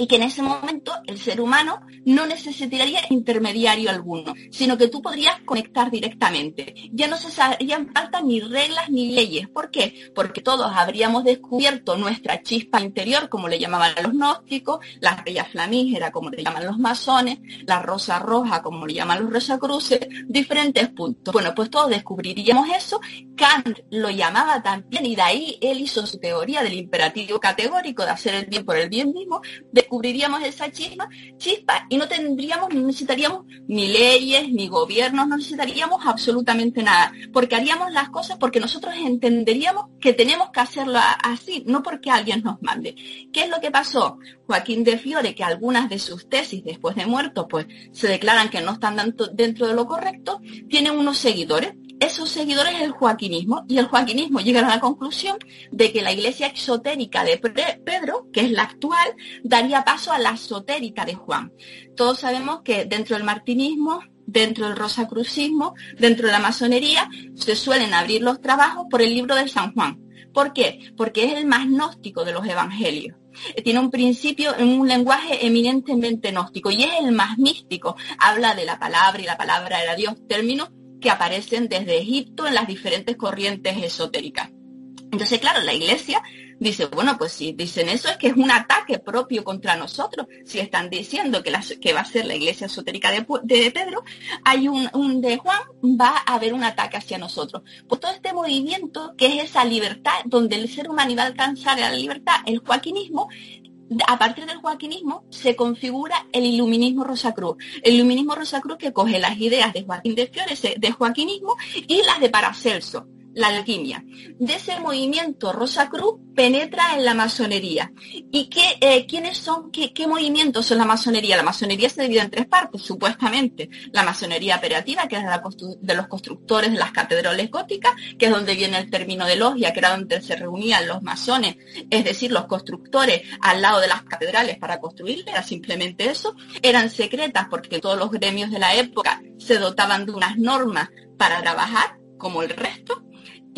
Speaker 4: y que en ese momento el ser humano no necesitaría intermediario alguno, sino que tú podrías conectar directamente. Ya no se harían falta ni reglas ni leyes. ¿Por qué? Porque todos habríamos descubierto nuestra chispa interior, como le llamaban los gnósticos, la estrella flamígera, como le llaman los masones, la rosa roja, como le llaman los rosacruces, diferentes puntos. Bueno, pues todos descubriríamos eso. Kant lo llamaba también y de ahí él hizo su teoría del imperativo categórico de hacer el bien por el bien mismo descubriríamos esa chispa, chispa y no tendríamos, no necesitaríamos ni leyes, ni gobiernos, no necesitaríamos absolutamente nada, porque haríamos las cosas porque nosotros entenderíamos que tenemos que hacerlo así, no porque alguien nos mande. ¿Qué es lo que pasó? Joaquín de Fiore, que algunas de sus tesis después de muerto, pues se declaran que no están dentro de lo correcto, tiene unos seguidores esos seguidores es el joaquinismo y el joaquinismo llega a la conclusión de que la iglesia exotérica de Pedro, que es la actual, daría paso a la esotérica de Juan. Todos sabemos que dentro del martinismo, dentro del rosacrucismo, dentro de la masonería, se suelen abrir los trabajos por el libro de San Juan. ¿Por qué? Porque es el más gnóstico de los evangelios tiene un principio en un lenguaje eminentemente gnóstico y es el más místico. Habla de la palabra y la palabra era Dios, términos que aparecen desde Egipto en las diferentes corrientes esotéricas. Entonces, claro, la iglesia dice, bueno, pues si dicen eso es que es un ataque propio contra nosotros. Si están diciendo que, que va a ser la iglesia esotérica de, Pedro, hay un, de Juan, va a haber un ataque hacia nosotros. Pues todo este movimiento, que es esa libertad, donde el ser humano iba a alcanzar la libertad, el joaquinismo, a partir del joaquinismo se configura el iluminismo Rosacruz. El iluminismo Rosacruz que coge las ideas de Joaquín de Fiores, de joaquinismo, y las de Paracelso la alquimia. De ese movimiento Rosa Cruz penetra en la masonería. ¿Y qué, eh, quiénes son, qué, qué, movimientos son la masonería? La masonería se divide en tres partes, supuestamente. La masonería operativa, que es la de los constructores de las catedrales góticas, que es donde viene el término de logia, que era donde se reunían los masones, es decir, los constructores al lado de las catedrales para construir, era simplemente eso. Eran secretas porque todos los gremios de la época se dotaban de unas normas para trabajar, como el resto,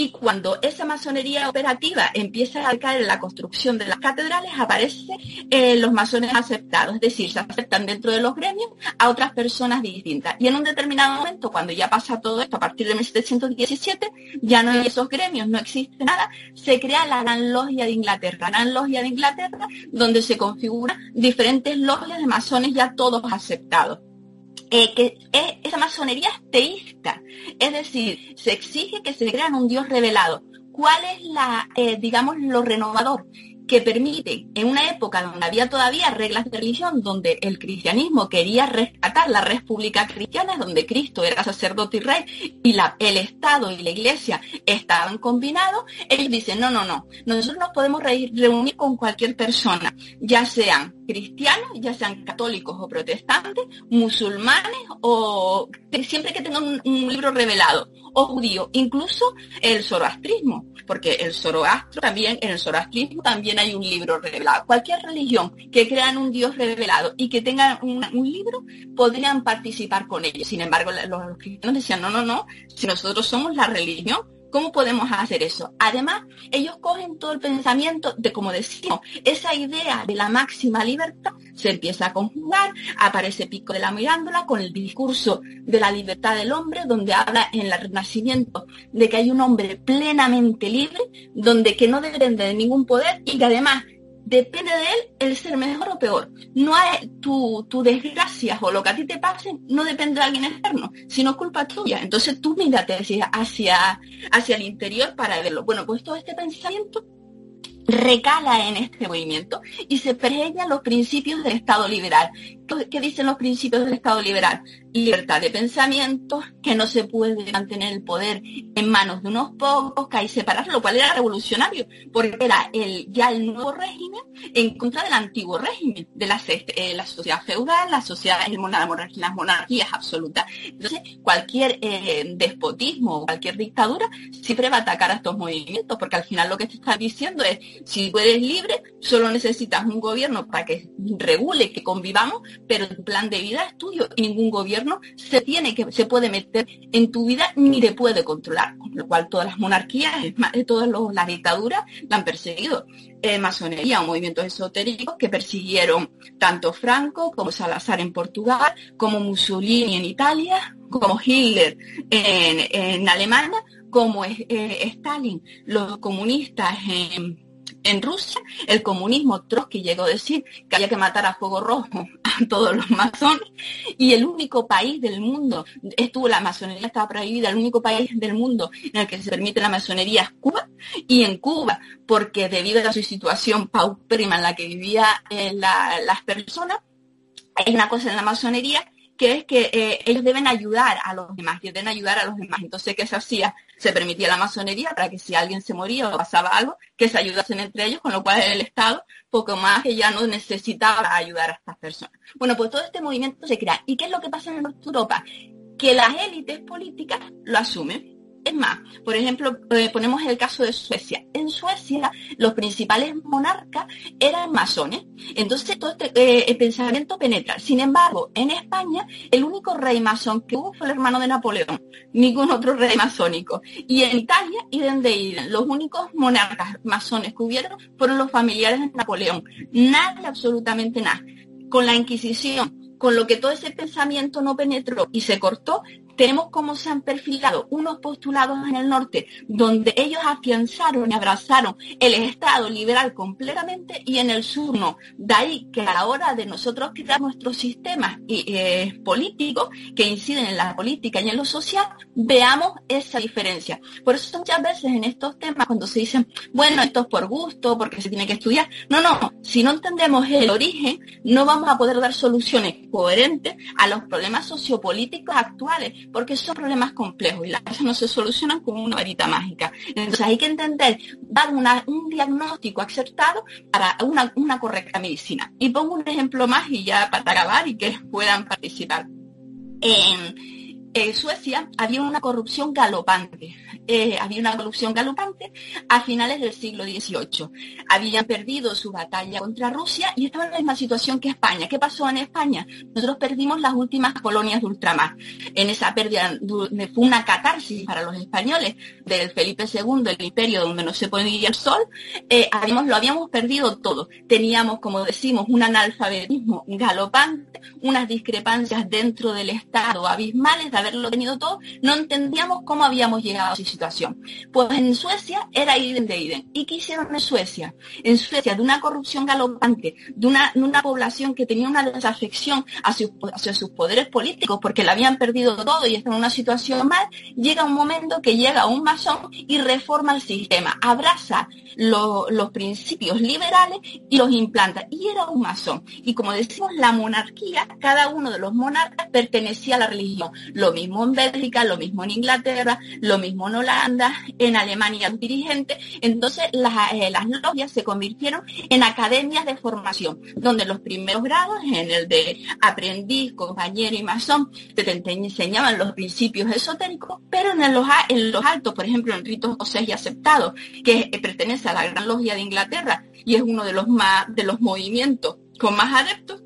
Speaker 4: Y cuando esa masonería operativa empieza a caer en la construcción de las catedrales, aparecen eh, los masones aceptados, es decir, se aceptan dentro de los gremios a otras personas distintas. Y en un determinado momento, cuando ya pasa todo esto, a partir de 1717, ya no hay esos gremios, no existe nada, se crea la Gran Logia de Inglaterra. La Gran Logia de Inglaterra, donde se configuran diferentes logias de masones ya todos aceptados. Eh, que es, esa masonería es teísta, es decir, se exige que se crean un Dios revelado. ¿Cuál es la, eh, digamos, lo renovador? Que permite, en una época donde había todavía reglas de religión, donde el cristianismo quería rescatar la república cristiana, donde Cristo era sacerdote y rey, y el Estado y la Iglesia estaban combinados, ellos dicen, no, no, no, nosotros nos podemos reunir con cualquier persona, ya sean cristianos, ya sean católicos o protestantes, musulmanes o siempre que tengan un, libro revelado, o judío, incluso el zoroastrismo, porque el zoroastro también, en el zoroastrismo también hay un libro revelado. Cualquier religión que crean un Dios revelado y que tengan un, libro, podrían participar con ellos. Sin embargo, los cristianos decían, no, no, no, si nosotros somos la religión, ¿Cómo podemos hacer eso? Además, ellos cogen todo el pensamiento de, como decimos, esa idea de la máxima libertad se empieza a conjugar, aparece Pico de la Mirándola con el discurso de la libertad del hombre, donde habla en el Renacimiento de que hay un hombre plenamente libre, donde que no depende de ningún poder y que además depende de él el ser mejor o peor. No hay tu, tu desgracia o lo que a ti te pase no depende de alguien externo, sino culpa tuya. Entonces tú mírate hacia, hacia, el interior para verlo. Bueno, pues todo este pensamiento recala en este movimiento y se preñan los principios del Estado liberal. ¿Qué dicen los principios del Estado liberal? Libertad de pensamiento, que no se puede mantener el poder en manos de unos pocos, que hay que separarlo, lo cual era revolucionario, porque era el, ya el nuevo régimen en contra del antiguo régimen, de la, eh, la sociedad feudal, la sociedad, las monarquías absolutas. Entonces, cualquier eh, despotismo, cualquier dictadura, siempre va a atacar a estos movimientos, porque al final lo que te está diciendo es, si tú eres libre, solo necesitas un gobierno para que regule, que convivamos, pero tu plan de vida es tuyo y ningún gobierno se tiene que se puede meter en tu vida ni te puede controlar, con lo cual todas las monarquías, todas las dictaduras la han perseguido. Eh, masonería, un movimiento esotérico que persiguieron tanto Franco como Salazar en Portugal, como Mussolini en Italia, como Hitler en, Alemania, como eh, Stalin, los comunistas en en Rusia, el comunismo Trotsky llegó a decir que había que matar a fuego rojo a todos los masones y el único país del mundo, estuvo la masonería estaba prohibida, el único país del mundo en el que se permite la masonería es Cuba y en Cuba, porque debido a su situación paupérrima en la que vivían eh, las personas, hay una cosa en la masonería que es que eh, ellos deben ayudar a los demás, deben ayudar a los demás. Entonces, ¿qué se hacía? Se permitía la masonería para que si alguien se moría o pasaba algo, que se ayudasen entre ellos, con lo cual el Estado, poco más que ya no necesitaba ayudar a estas personas. Bueno, pues todo este movimiento se crea. ¿Y qué es lo que pasa en Europa? Que las élites políticas lo asumen es más, por ejemplo, eh, ponemos el caso de Suecia. En Suecia los principales monarcas eran masones. Entonces todo este eh, pensamiento penetra. Sin embargo, en España el único rey masón que hubo fue el hermano de Napoleón. Ningún otro rey masónico. Y en Italia, y de los únicos monarcas masones que hubieron fueron los familiares de Napoleón. Nadie, absolutamente nada. Con la Inquisición, con lo que todo ese pensamiento no penetró y se cortó, tenemos cómo se han perfilado unos postulados en el norte donde ellos afianzaron y abrazaron el Estado liberal completamente y en el sur no. De ahí que a la hora de nosotros crear nuestros sistemas eh, políticos que inciden en la política y en lo social, veamos esa diferencia. Por eso muchas veces en estos temas cuando se dicen, bueno, esto es por gusto, porque se tiene que estudiar. No, no, si no entendemos el origen, no vamos a poder dar soluciones coherentes a los problemas sociopolíticos actuales porque son problemas complejos y las cosas no se solucionan con una varita mágica. Entonces hay que entender, dar un diagnóstico acertado para una, correcta medicina. Y pongo un ejemplo más y ya para acabar y que puedan participar. En, Suecia había una corrupción galopante. Eh, había una evolución galopante a finales del siglo XVIII. Habían perdido su batalla contra Rusia y estaban en la misma situación que España. ¿Qué pasó en España? Nosotros perdimos las últimas colonias de ultramar. En esa pérdida fue una catarsis para los españoles del Felipe II, el imperio donde no se ponía el sol. Eh, habíamos, lo habíamos perdido todo. Teníamos, como decimos, un analfabetismo galopante, unas discrepancias dentro del Estado abismales de haberlo tenido todo. No entendíamos cómo habíamos llegado a situación. Pues en Suecia era idem de idem. ¿Y qué hicieron en Suecia? En Suecia, de una corrupción galopante, de una, una población que tenía una desafección hacia, sus poderes políticos porque la habían perdido todo y están en una situación mal, llega un momento que llega un masón y reforma el sistema, abraza los principios liberales y los implanta. Y era un masón. Y como decimos, la monarquía, cada uno de los monarcas pertenecía a la religión. Lo mismo en Bélgica, lo mismo en Inglaterra, lo mismo en Holanda, en Alemania dirigente. Entonces las, eh, logias se convirtieron en academias de formación, donde los primeros grados, en el de aprendiz, compañero y masón, te, enseñaban los principios esotéricos, pero en los, en los altos, por ejemplo, en ritos José y aceptado, que pertenece a la Gran Logia de Inglaterra y es uno de los más de los movimientos con más adeptos,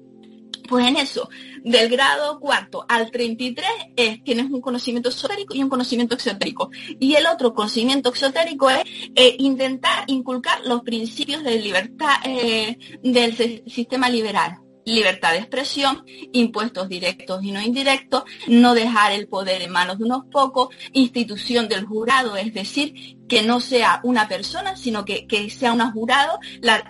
Speaker 4: pues en eso, del grado cuarto al 33 es, tienes un conocimiento esotérico y un conocimiento exotérico. Y el otro conocimiento exotérico es eh, intentar inculcar los principios de libertad eh, del sistema liberal libertad de expresión, impuestos directos y no indirectos, no dejar el poder en manos de unos pocos, institución del jurado, es decir, que no sea una persona, sino que, sea un jurado,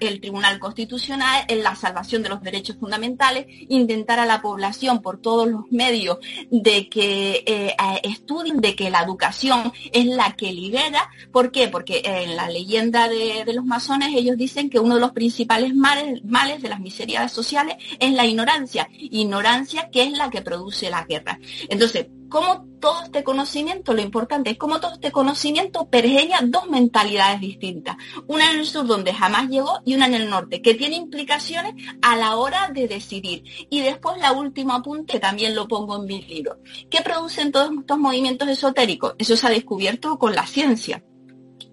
Speaker 4: el Tribunal Constitucional, en la salvación de los derechos fundamentales, intentar a la población por todos los medios de que eh, estudien, de que la educación es la que libera. ¿Por qué? Porque en la leyenda de, los masones ellos dicen que uno de los principales males, males de las miserias sociales es la ignorancia. Ignorancia que es la que produce la guerra. Entonces, como todo este conocimiento, lo importante es cómo todo este conocimiento pergeña dos mentalidades distintas. Una en el sur donde jamás llegó y una en el norte, que tiene implicaciones a la hora de decidir. Y después la última apunte, que también lo pongo en mi libro. ¿Qué producen todos estos movimientos esotéricos? Eso se ha descubierto con la ciencia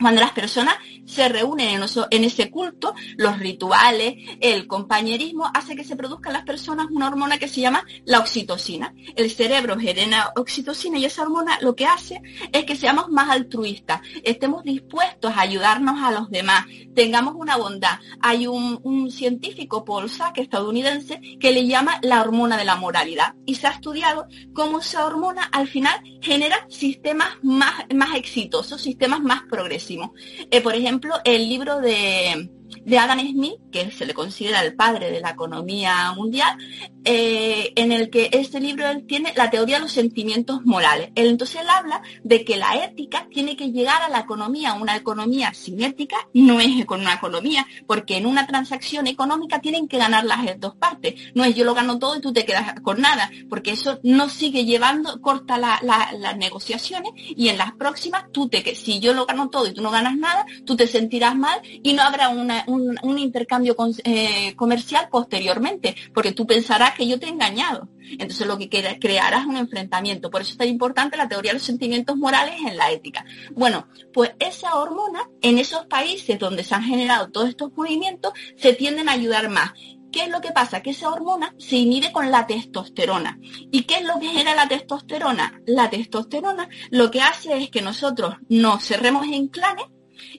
Speaker 4: cuando las personas se reúnen en, ese culto, los rituales, el compañerismo, hace que se produzca en las personas una hormona que se llama la oxitocina. El cerebro genera oxitocina y esa hormona lo que hace es que seamos más altruistas, estemos dispuestos a ayudarnos a los demás, tengamos una bondad. Hay un, científico, Paul Sack, estadounidense, que le llama la hormona de la moralidad y se ha estudiado cómo esa hormona al final genera sistemas más exitosos, sistemas más progresivos. Eh, por ejemplo, el libro de de Adam Smith, que se le considera el padre de la economía mundial, eh, en el que este libro él tiene la teoría de los sentimientos morales. Él, entonces él habla de que la ética tiene que llegar a la economía. Una economía sin ética no es con una economía, porque en una transacción económica tienen que ganar las dos partes. No es yo lo gano todo y tú te quedas con nada, porque eso no sigue llevando, corta las negociaciones y en las próximas tú te, si yo lo gano todo y tú no ganas nada, tú te sentirás mal y no habrá una un, intercambio eh, comercial posteriormente, porque tú pensarás que yo te he engañado. Entonces lo que crearás es un enfrentamiento. Por eso es tan importante la teoría de los sentimientos morales en la ética. Bueno, pues esa hormona en esos países donde se han generado todos estos movimientos se tienden a ayudar más. ¿Qué es lo que pasa? Que esa hormona se inhibe con la testosterona. ¿Y qué es lo que genera la testosterona? La testosterona lo que hace es que nosotros nos cerremos en clanes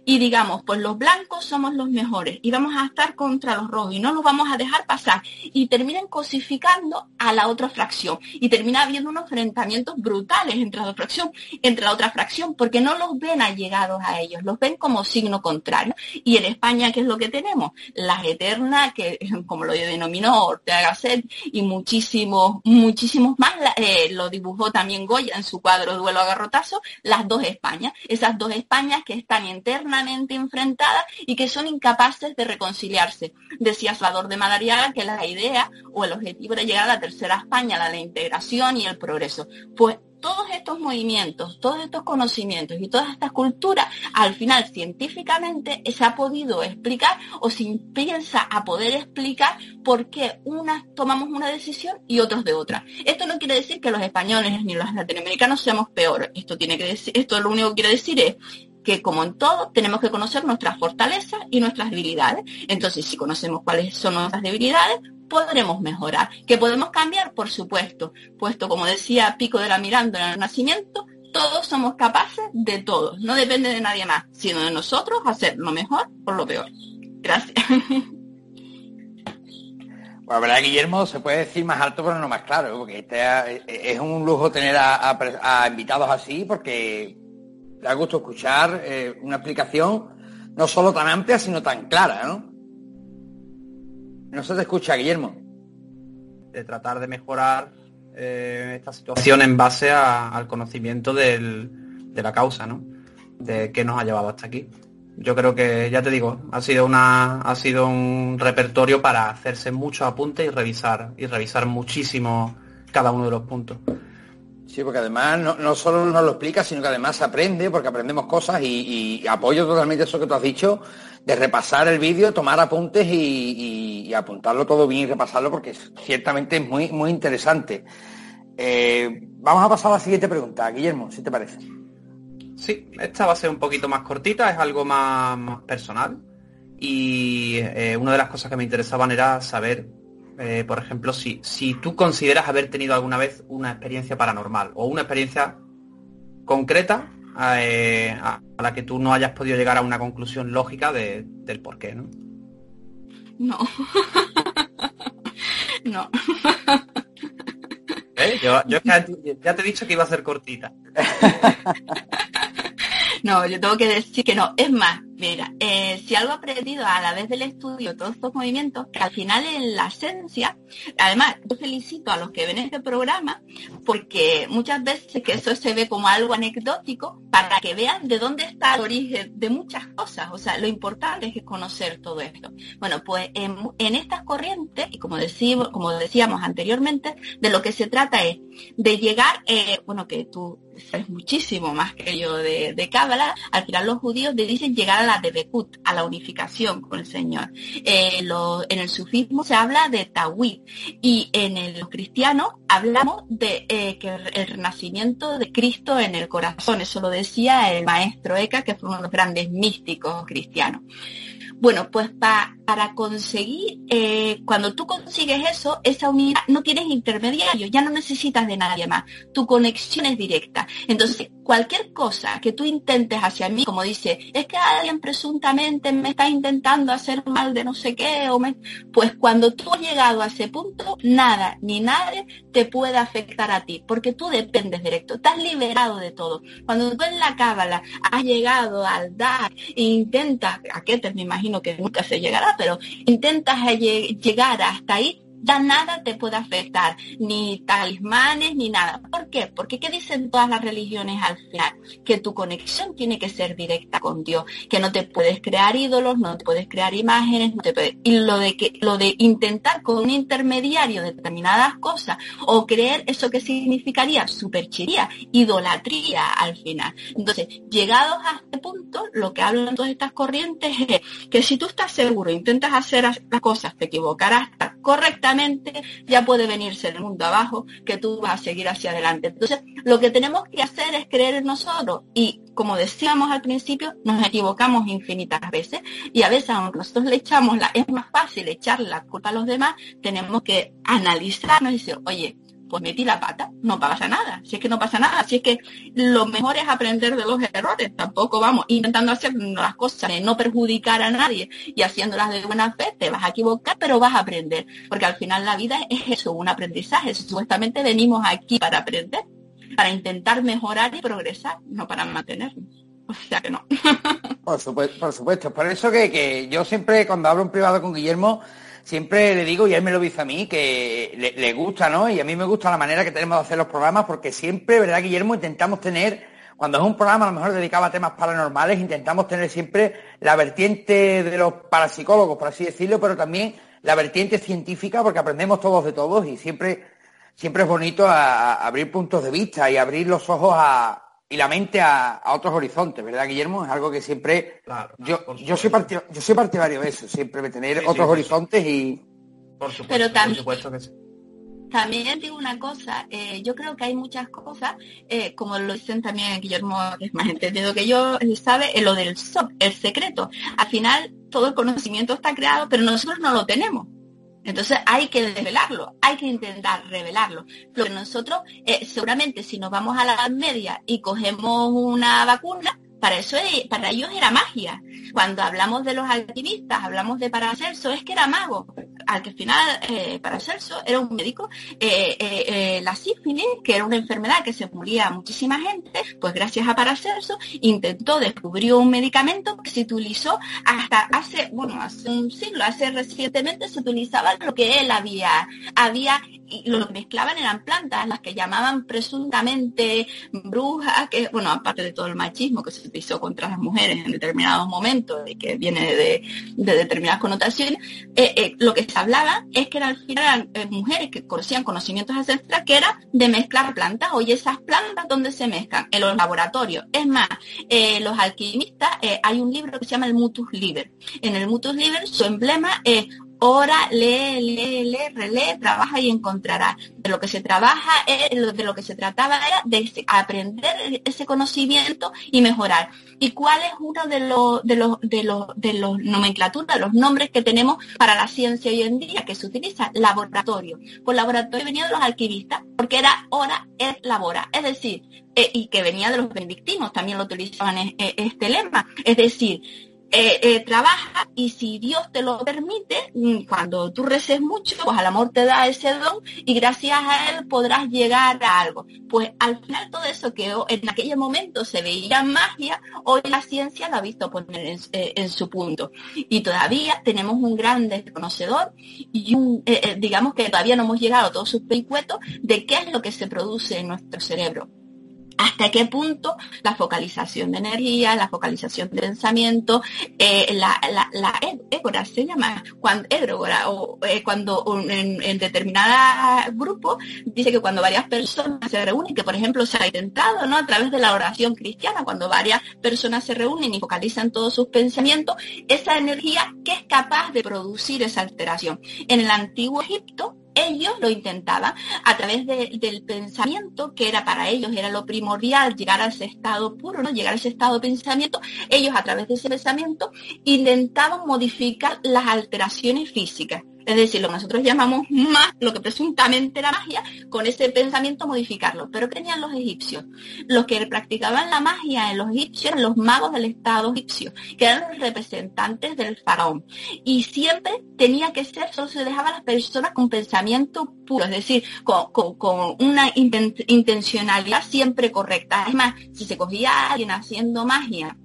Speaker 4: y digamos, pues los blancos somos los mejores y vamos a estar contra los rojos y no los vamos a dejar pasar y terminan cosificando a la otra fracción y termina habiendo unos enfrentamientos brutales entre la, fracción, entre la otra fracción porque no los ven allegados a ellos, los ven como signo contrario. Y en España, ¿qué es lo que tenemos? Las eternas, que como lo denominó Ortega Gasset y muchísimos, muchísimos más, eh, lo dibujó también Goya en su cuadro Duelo a Garrotazo, las dos Españas, esas dos Españas que están en internamente enfrentadas y que son incapaces de reconciliarse. Decía Salvador de Madariaga que la idea o el objetivo era llegar a la tercera España, la, la integración y el progreso. Pues todos estos movimientos, todos estos conocimientos y todas estas culturas, al final científicamente se ha podido explicar o se piensa a poder explicar por qué unas tomamos una decisión y otros de otra. Esto no quiere decir que los españoles ni los latinoamericanos seamos peores. Esto tiene que decir, esto lo único que quiere decir es que como en todo tenemos que conocer nuestras fortalezas y nuestras debilidades. Entonces, si conocemos cuáles son nuestras debilidades, podremos mejorar. ¿Que podemos cambiar? Por supuesto, puesto como decía Pico de la Miranda en el Nacimiento, todos somos capaces de todo. No depende de nadie más, sino de nosotros hacer lo mejor o lo peor. Gracias.
Speaker 3: Bueno, verdad, Guillermo, se puede decir más alto, pero no más claro, porque este es un lujo tener a invitados así, porque da gusto escuchar eh, una explicación no solo tan amplia, sino tan clara, ¿no? No se te escucha, Guillermo.
Speaker 5: De tratar de mejorar eh, esta situación en base al conocimiento de la causa, ¿no? De qué nos ha llevado hasta aquí. Yo creo que, ya te digo, ha sido una, ha sido un repertorio para hacerse muchos apuntes y revisar, y revisar muchísimo cada uno de los puntos.
Speaker 3: Sí, porque además no, solo nos lo explica, sino que además se aprende, porque aprendemos cosas y, apoyo totalmente eso que tú has dicho, de repasar el vídeo, tomar apuntes y, apuntarlo todo bien y repasarlo, porque ciertamente es muy, muy interesante. Eh, vamos a pasar a la siguiente pregunta, Guillermo, si te parece.
Speaker 5: Sí, esta va a ser un poquito más cortita, es algo más, personal. Y eh, una de las cosas que me interesaban era saber eh, por ejemplo, si, si tú consideras haber tenido alguna vez una experiencia paranormal o una experiencia concreta eh, a, la que tú no hayas podido llegar a una conclusión lógica del por qué, ¿no?
Speaker 4: No. no.
Speaker 5: ¿Eh? Yo, yo ya te he dicho que iba a ser cortita.
Speaker 4: no, yo tengo que decir que no. Es más, Mira, eh, si algo aprendido a la vez del estudio todos estos movimientos, que al final en la esencia, además yo felicito a los que ven este programa, porque muchas veces que eso se ve como algo anecdótico, para que vean de dónde está el origen de muchas cosas. O sea, lo importante es conocer todo esto. Bueno, pues en, estas corrientes, y como, decimos, como decíamos anteriormente, de lo que se trata es de llegar, eh, bueno, que tú sabes muchísimo más que yo de, de Cábala, al final los judíos dicen llegar a la de Bekut, a la unificación con el Señor. Eh, en el sufismo se habla de Tawhid y en el, los cristianos hablamos de eh, que el renacimiento de Cristo en el corazón. Eso lo decía el maestro Eka, que fue uno de los grandes místicos cristianos. Bueno, pues para conseguir, eh, cuando tú consigues eso, esa unidad, no tienes intermediario, ya no necesitas de nadie más. Tu conexión es directa. Entonces, cualquier cosa que tú intentes hacia mí, como dice, es que alguien presuntamente me está intentando hacer mal de no sé qué, o pues cuando tú has llegado a ese punto, nada ni nadie te puede afectar a ti, porque tú dependes directo, estás liberado de todo. Cuando tú en la cábala has llegado al dar e intentas, a te me imagino que nunca se llegará, pero intentas llegar hasta ahí, ya nada te puede afectar, ni talismanes, ni nada. ¿Por qué? Porque ¿qué dicen todas las religiones al final? Que tu conexión tiene que ser directa con Dios, que no te puedes crear ídolos, no te puedes crear imágenes, no te y lo de que lo de intentar con un intermediario determinadas cosas o creer eso que significaría superchería, idolatría al final. Entonces, llegados a este punto, lo que hablan todas estas corrientes es que si tú estás seguro, intentas hacer las cosas, te equivocarás correctamente ya puede venirse el mundo abajo, que tú vas a seguir hacia adelante. Entonces, lo que tenemos que hacer es creer en nosotros y, como decíamos al principio, nos equivocamos infinitas veces y a veces, aunque nosotros le echamos la, es más fácil echarle la culpa a los demás, tenemos que analizarnos y decir, oye, pues metí la pata, no pasa nada, si es que no pasa nada, si es que lo mejor es aprender de los errores, tampoco vamos intentando hacer las cosas de no perjudicar a nadie y haciéndolas de buena fe, te vas a equivocar, pero vas a aprender, porque al final la vida es eso, un aprendizaje, supuestamente venimos aquí para aprender, para intentar mejorar y progresar, no para mantenernos. O sea que no.
Speaker 3: Por supuesto, por supuesto. Por eso que, que yo siempre cuando hablo en privado con Guillermo, siempre le digo, y él me lo dice a mí, que le, gusta, ¿no? Y a mí me gusta la manera que tenemos de hacer los programas, porque siempre, ¿verdad, Guillermo? Intentamos tener, cuando es un programa a lo mejor dedicado a temas paranormales, intentamos tener siempre la vertiente de los parapsicólogos, por así decirlo, pero también la vertiente científica, porque aprendemos todos de todos y siempre siempre es bonito abrir puntos de vista y abrir los ojos y la mente a, otros horizontes, ¿verdad, Guillermo? Es algo que siempre... yo, yo, soy yo soy partidario de eso, siempre de tener otros horizontes y...
Speaker 4: Por supuesto, Pero también, por supuesto que también digo una cosa, eh, yo creo que hay muchas cosas, eh, como lo dicen también Guillermo, que es más entendido que yo, sabe, lo del SOP, el secreto. Al final todo el conocimiento está creado, pero nosotros no lo tenemos. Entonces hay que revelarlo, hay que intentar revelarlo. Lo que nosotros, eh, seguramente si nos vamos a la Media y cogemos una vacuna, para eso para ellos era magia. Cuando hablamos de los alquimistas, hablamos de Paracelso, es que era mago. Al que al final eh, Paracelso era un médico, eh, eh, la sífilis, que era una enfermedad que se moría a muchísima gente, pues gracias a Paracelso intentó, descubrió un medicamento que se utilizó hasta hace, bueno, hace un siglo, hace recientemente se utilizaba lo que él había, había y lo mezclaban eran plantas, las que llamaban presuntamente brujas, que, bueno, aparte de todo el machismo que se utilizó contra las mujeres en determinados momentos y que viene de, determinadas connotaciones, eh, eh, lo que se hablaba es que eran eh, mujeres que conocían conocimientos ancestrales que era de mezclar plantas. Oye, esas plantas, ¿dónde se mezclan? En los laboratorios. Es más, los alquimistas, hay un libro que se llama el Mutus Liber. En el Mutus Liber su emblema es Ora, lee, lee, lee, relee, trabaja y encontrará. De lo que se trabaja, de lo que se trataba era de aprender ese conocimiento y mejorar. ¿Y cuál es uno de los, de los, de los, de los nomenclaturas, los nombres que tenemos para la ciencia hoy en día que se utiliza? Laboratorio. Pues laboratorio venía de los alquimistas, porque era hora es labora. Es decir, eh, y que venía de los benedictinos, también lo utilizaban eh, este lema. Es decir, eh, eh, trabaja y si Dios te lo permite, mm, cuando tú reces mucho, pues al amor te da ese don y gracias a él podrás llegar a algo. Pues al final todo eso que en aquel momento se veía magia, hoy la ciencia lo ha visto poner en, eh, su punto. Y todavía tenemos un gran desconocedor y digamos que todavía no hemos llegado a todos sus pericuetos de qué es lo que se produce en nuestro cerebro hasta qué punto la focalización de energía, la focalización de pensamiento, eh, la, la, la égora se llama, cuando, o eh, cuando en, en determinada grupo dice que cuando varias personas se reúnen, que por ejemplo se ha intentado, ¿no? A través de la oración cristiana, cuando varias personas se reúnen y focalizan todos sus pensamientos, esa energía que es capaz de producir esa alteración. En el antiguo Egipto, ellos lo intentaban a través del pensamiento, que era para ellos, era lo primordial, llegar a ese estado puro, ¿no? llegar a ese estado de pensamiento, ellos a través de ese pensamiento intentaban modificar las alteraciones físicas. Es decir, lo que nosotros llamamos más, lo que presuntamente era magia, con ese pensamiento modificarlo. Pero ¿qué tenían los egipcios? Los que practicaban la magia en los egipcios eran los magos del Estado egipcio, que eran los representantes del faraón. Y siempre tenía que ser, solo se dejaba a las personas con pensamiento puro, es decir, con, una intencionalidad siempre correcta. Es más, si se cogía a alguien haciendo magia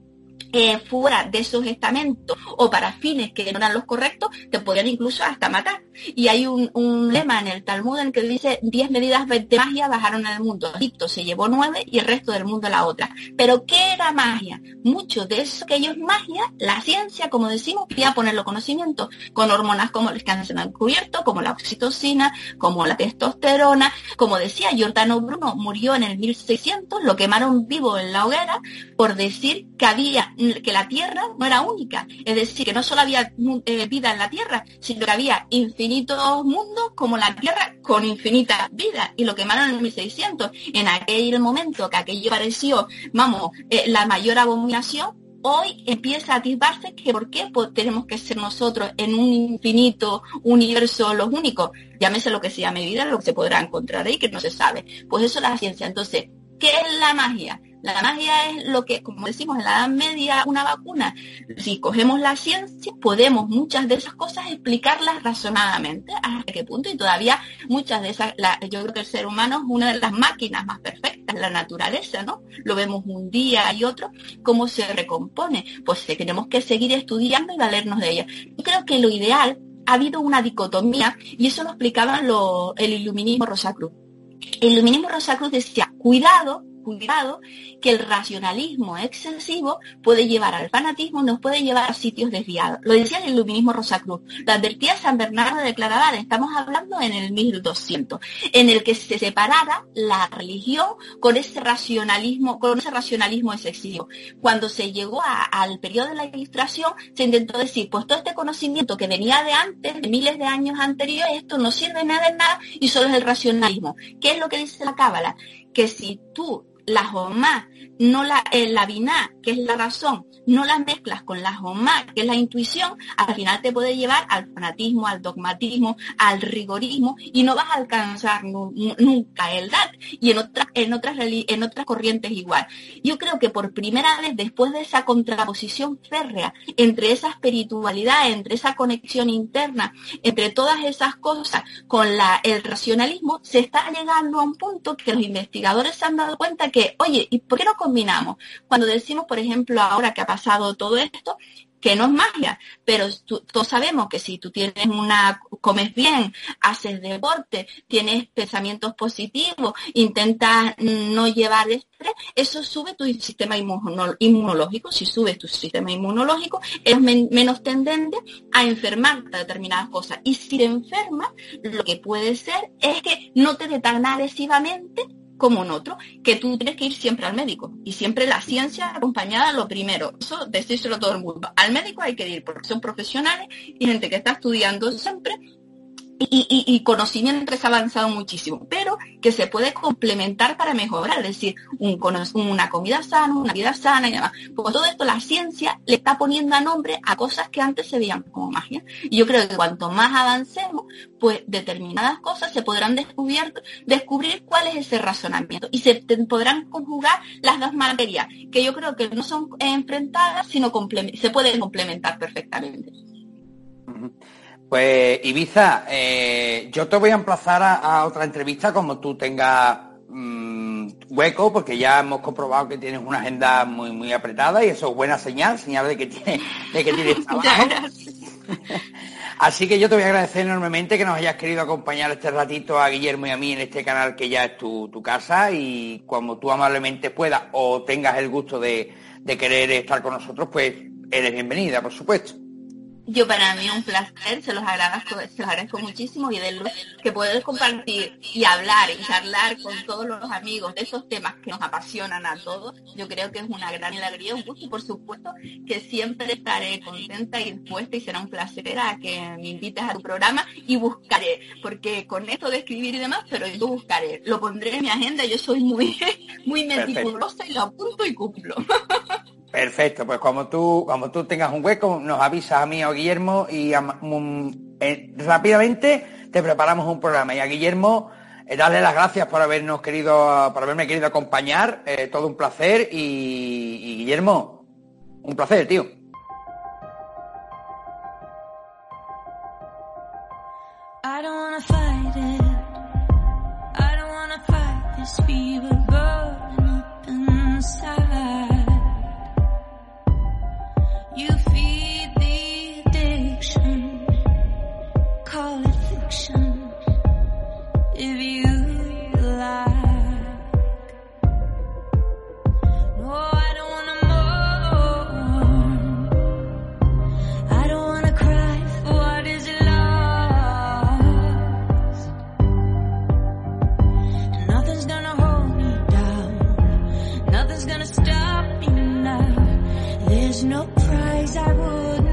Speaker 4: eh, fuera de esos estamentos o para fines que no eran los correctos, te podrían incluso hasta matar. Y hay un, lema en el Talmud en el que dice 10 medidas de magia bajaron al mundo. Egipto se llevó nueve y el resto del mundo la otra. Pero ¿qué era magia? Mucho de eso que ellos magia, la ciencia, como decimos, quería ponerlo conocimiento con hormonas como las que han descubierto, como la oxitocina, como la testosterona. Como decía Giordano Bruno, murió en el 1600, lo quemaron vivo en la hoguera por decir que había, que la Tierra no era única. Es decir, que no solo había eh, vida en la Tierra, sino que había infinito infinitos mundos como la Tierra con infinita vida y lo quemaron en 1600. En aquel momento que aquello pareció, vamos, eh, la mayor abominación, hoy empieza a atisbarse que por qué pues, tenemos que ser nosotros en un infinito universo los únicos. Llámese lo que se llame vida, lo que se podrá encontrar ahí, que no se sabe. Pues eso es la ciencia. Entonces, ¿qué es la magia? La magia es lo que, como decimos en la Edad Media, una vacuna. Si cogemos la ciencia, podemos muchas de esas cosas explicarlas razonadamente. ¿Hasta qué punto? Y todavía muchas de esas, yo creo que el ser humano es una de las máquinas más perfectas, la naturaleza, ¿no? Lo vemos un día y otro, cómo se recompone. Pues tenemos que seguir estudiando y valernos de ella. Yo creo que lo ideal, ha habido una dicotomía, y eso lo explicaba el iluminismo Rosacruz. El iluminismo Rosacruz decía, cuidado cuidado que el racionalismo excesivo puede llevar al fanatismo, nos puede llevar a sitios desviados. Lo decía el iluminismo Rosacruz. Lo advertía San Bernardo de Claraval, estamos hablando en el 1200, en el que se separara la religión con ese racionalismo, con ese racionalismo excesivo. Cuando se llegó al periodo de la ilustración, se intentó decir, pues todo este conocimiento que venía de antes, de miles de años anteriores, esto no sirve nada de nada y solo es el racionalismo. ¿Qué es lo que dice la Cábala? Que si tú la Jomá, no la, el la biná, que es la razón, no la mezclas con la Jomá, que es la intuición, al final te puede llevar al fanatismo, al dogmatismo, al rigorismo y no vas a alcanzar nunca el DAT y en otras, en otras, en otras corrientes igual. Yo creo que por primera vez después de esa contraposición férrea entre esa espiritualidad, entre esa conexión interna, entre todas esas cosas con la, el racionalismo, se está llegando a un punto que los investigadores se han dado cuenta que oye, ¿y por qué no combinamos? Cuando decimos, por ejemplo, ahora que ha pasado todo esto, que no es magia, pero todos sabemos que si tú tienes una, comes bien, haces deporte, tienes pensamientos positivos, intentas no llevar estrés, eso sube tu sistema inmunológico. Si subes tu sistema inmunológico, eres menos tendente a enfermarte a determinadas cosas. Y si te enfermas, lo que puede ser es que no te dé tan agresivamente como en otro, que tú tienes que ir siempre al médico. Y siempre la ciencia acompañada lo primero. Eso decírselo todo el mundo. Al médico hay que ir porque son profesionales y gente que está estudiando siempre y, conocimiento es avanzado muchísimo, pero que se puede complementar para mejorar, es decir, un, una comida sana, una vida sana y demás. Por todo esto la ciencia le está poniendo a nombre a cosas que antes se veían como magia. Y yo creo que cuanto más avancemos, pues determinadas cosas se podrán descubrir, descubrir cuál es ese razonamiento y se podrán conjugar las dos materias, que yo creo que no son enfrentadas, sino se pueden complementar perfectamente.
Speaker 3: Pues Ibiza, eh, yo te voy a emplazar a, otra entrevista como tú tengas mm, hueco, porque ya hemos comprobado que tienes una agenda muy muy apretada y eso es buena señal, señal de que tienes, de que tienes trabajo. Así que yo te voy a agradecer enormemente que nos hayas querido acompañar este ratito a Guillermo y a mí en este canal que ya es tu, tu casa y cuando tú amablemente puedas o tengas el gusto de, de querer estar con nosotros, pues eres bienvenida, por supuesto.
Speaker 4: Yo para mí un placer, se los agradezco, se los agradezco muchísimo y de que poder compartir y hablar y charlar con todos los amigos de esos temas que nos apasionan a todos, yo creo que es una gran alegría, un gusto y por supuesto que siempre estaré contenta y dispuesta y será un placer a que me invites a tu programa y buscaré, porque con esto de escribir y demás, pero yo buscaré, lo pondré en mi agenda, yo soy muy, muy meticulosa y lo apunto y cumplo.
Speaker 3: Perfecto, pues como tú, como tú tengas un hueco, nos avisas a mí o a Guillermo y eh, rápidamente te preparamos un programa. Y a Guillermo, eh, darle las gracias por habernos querido, por haberme querido acompañar, eh, todo un placer. Y, Guillermo, un placer, tío. wish
Speaker 6: I would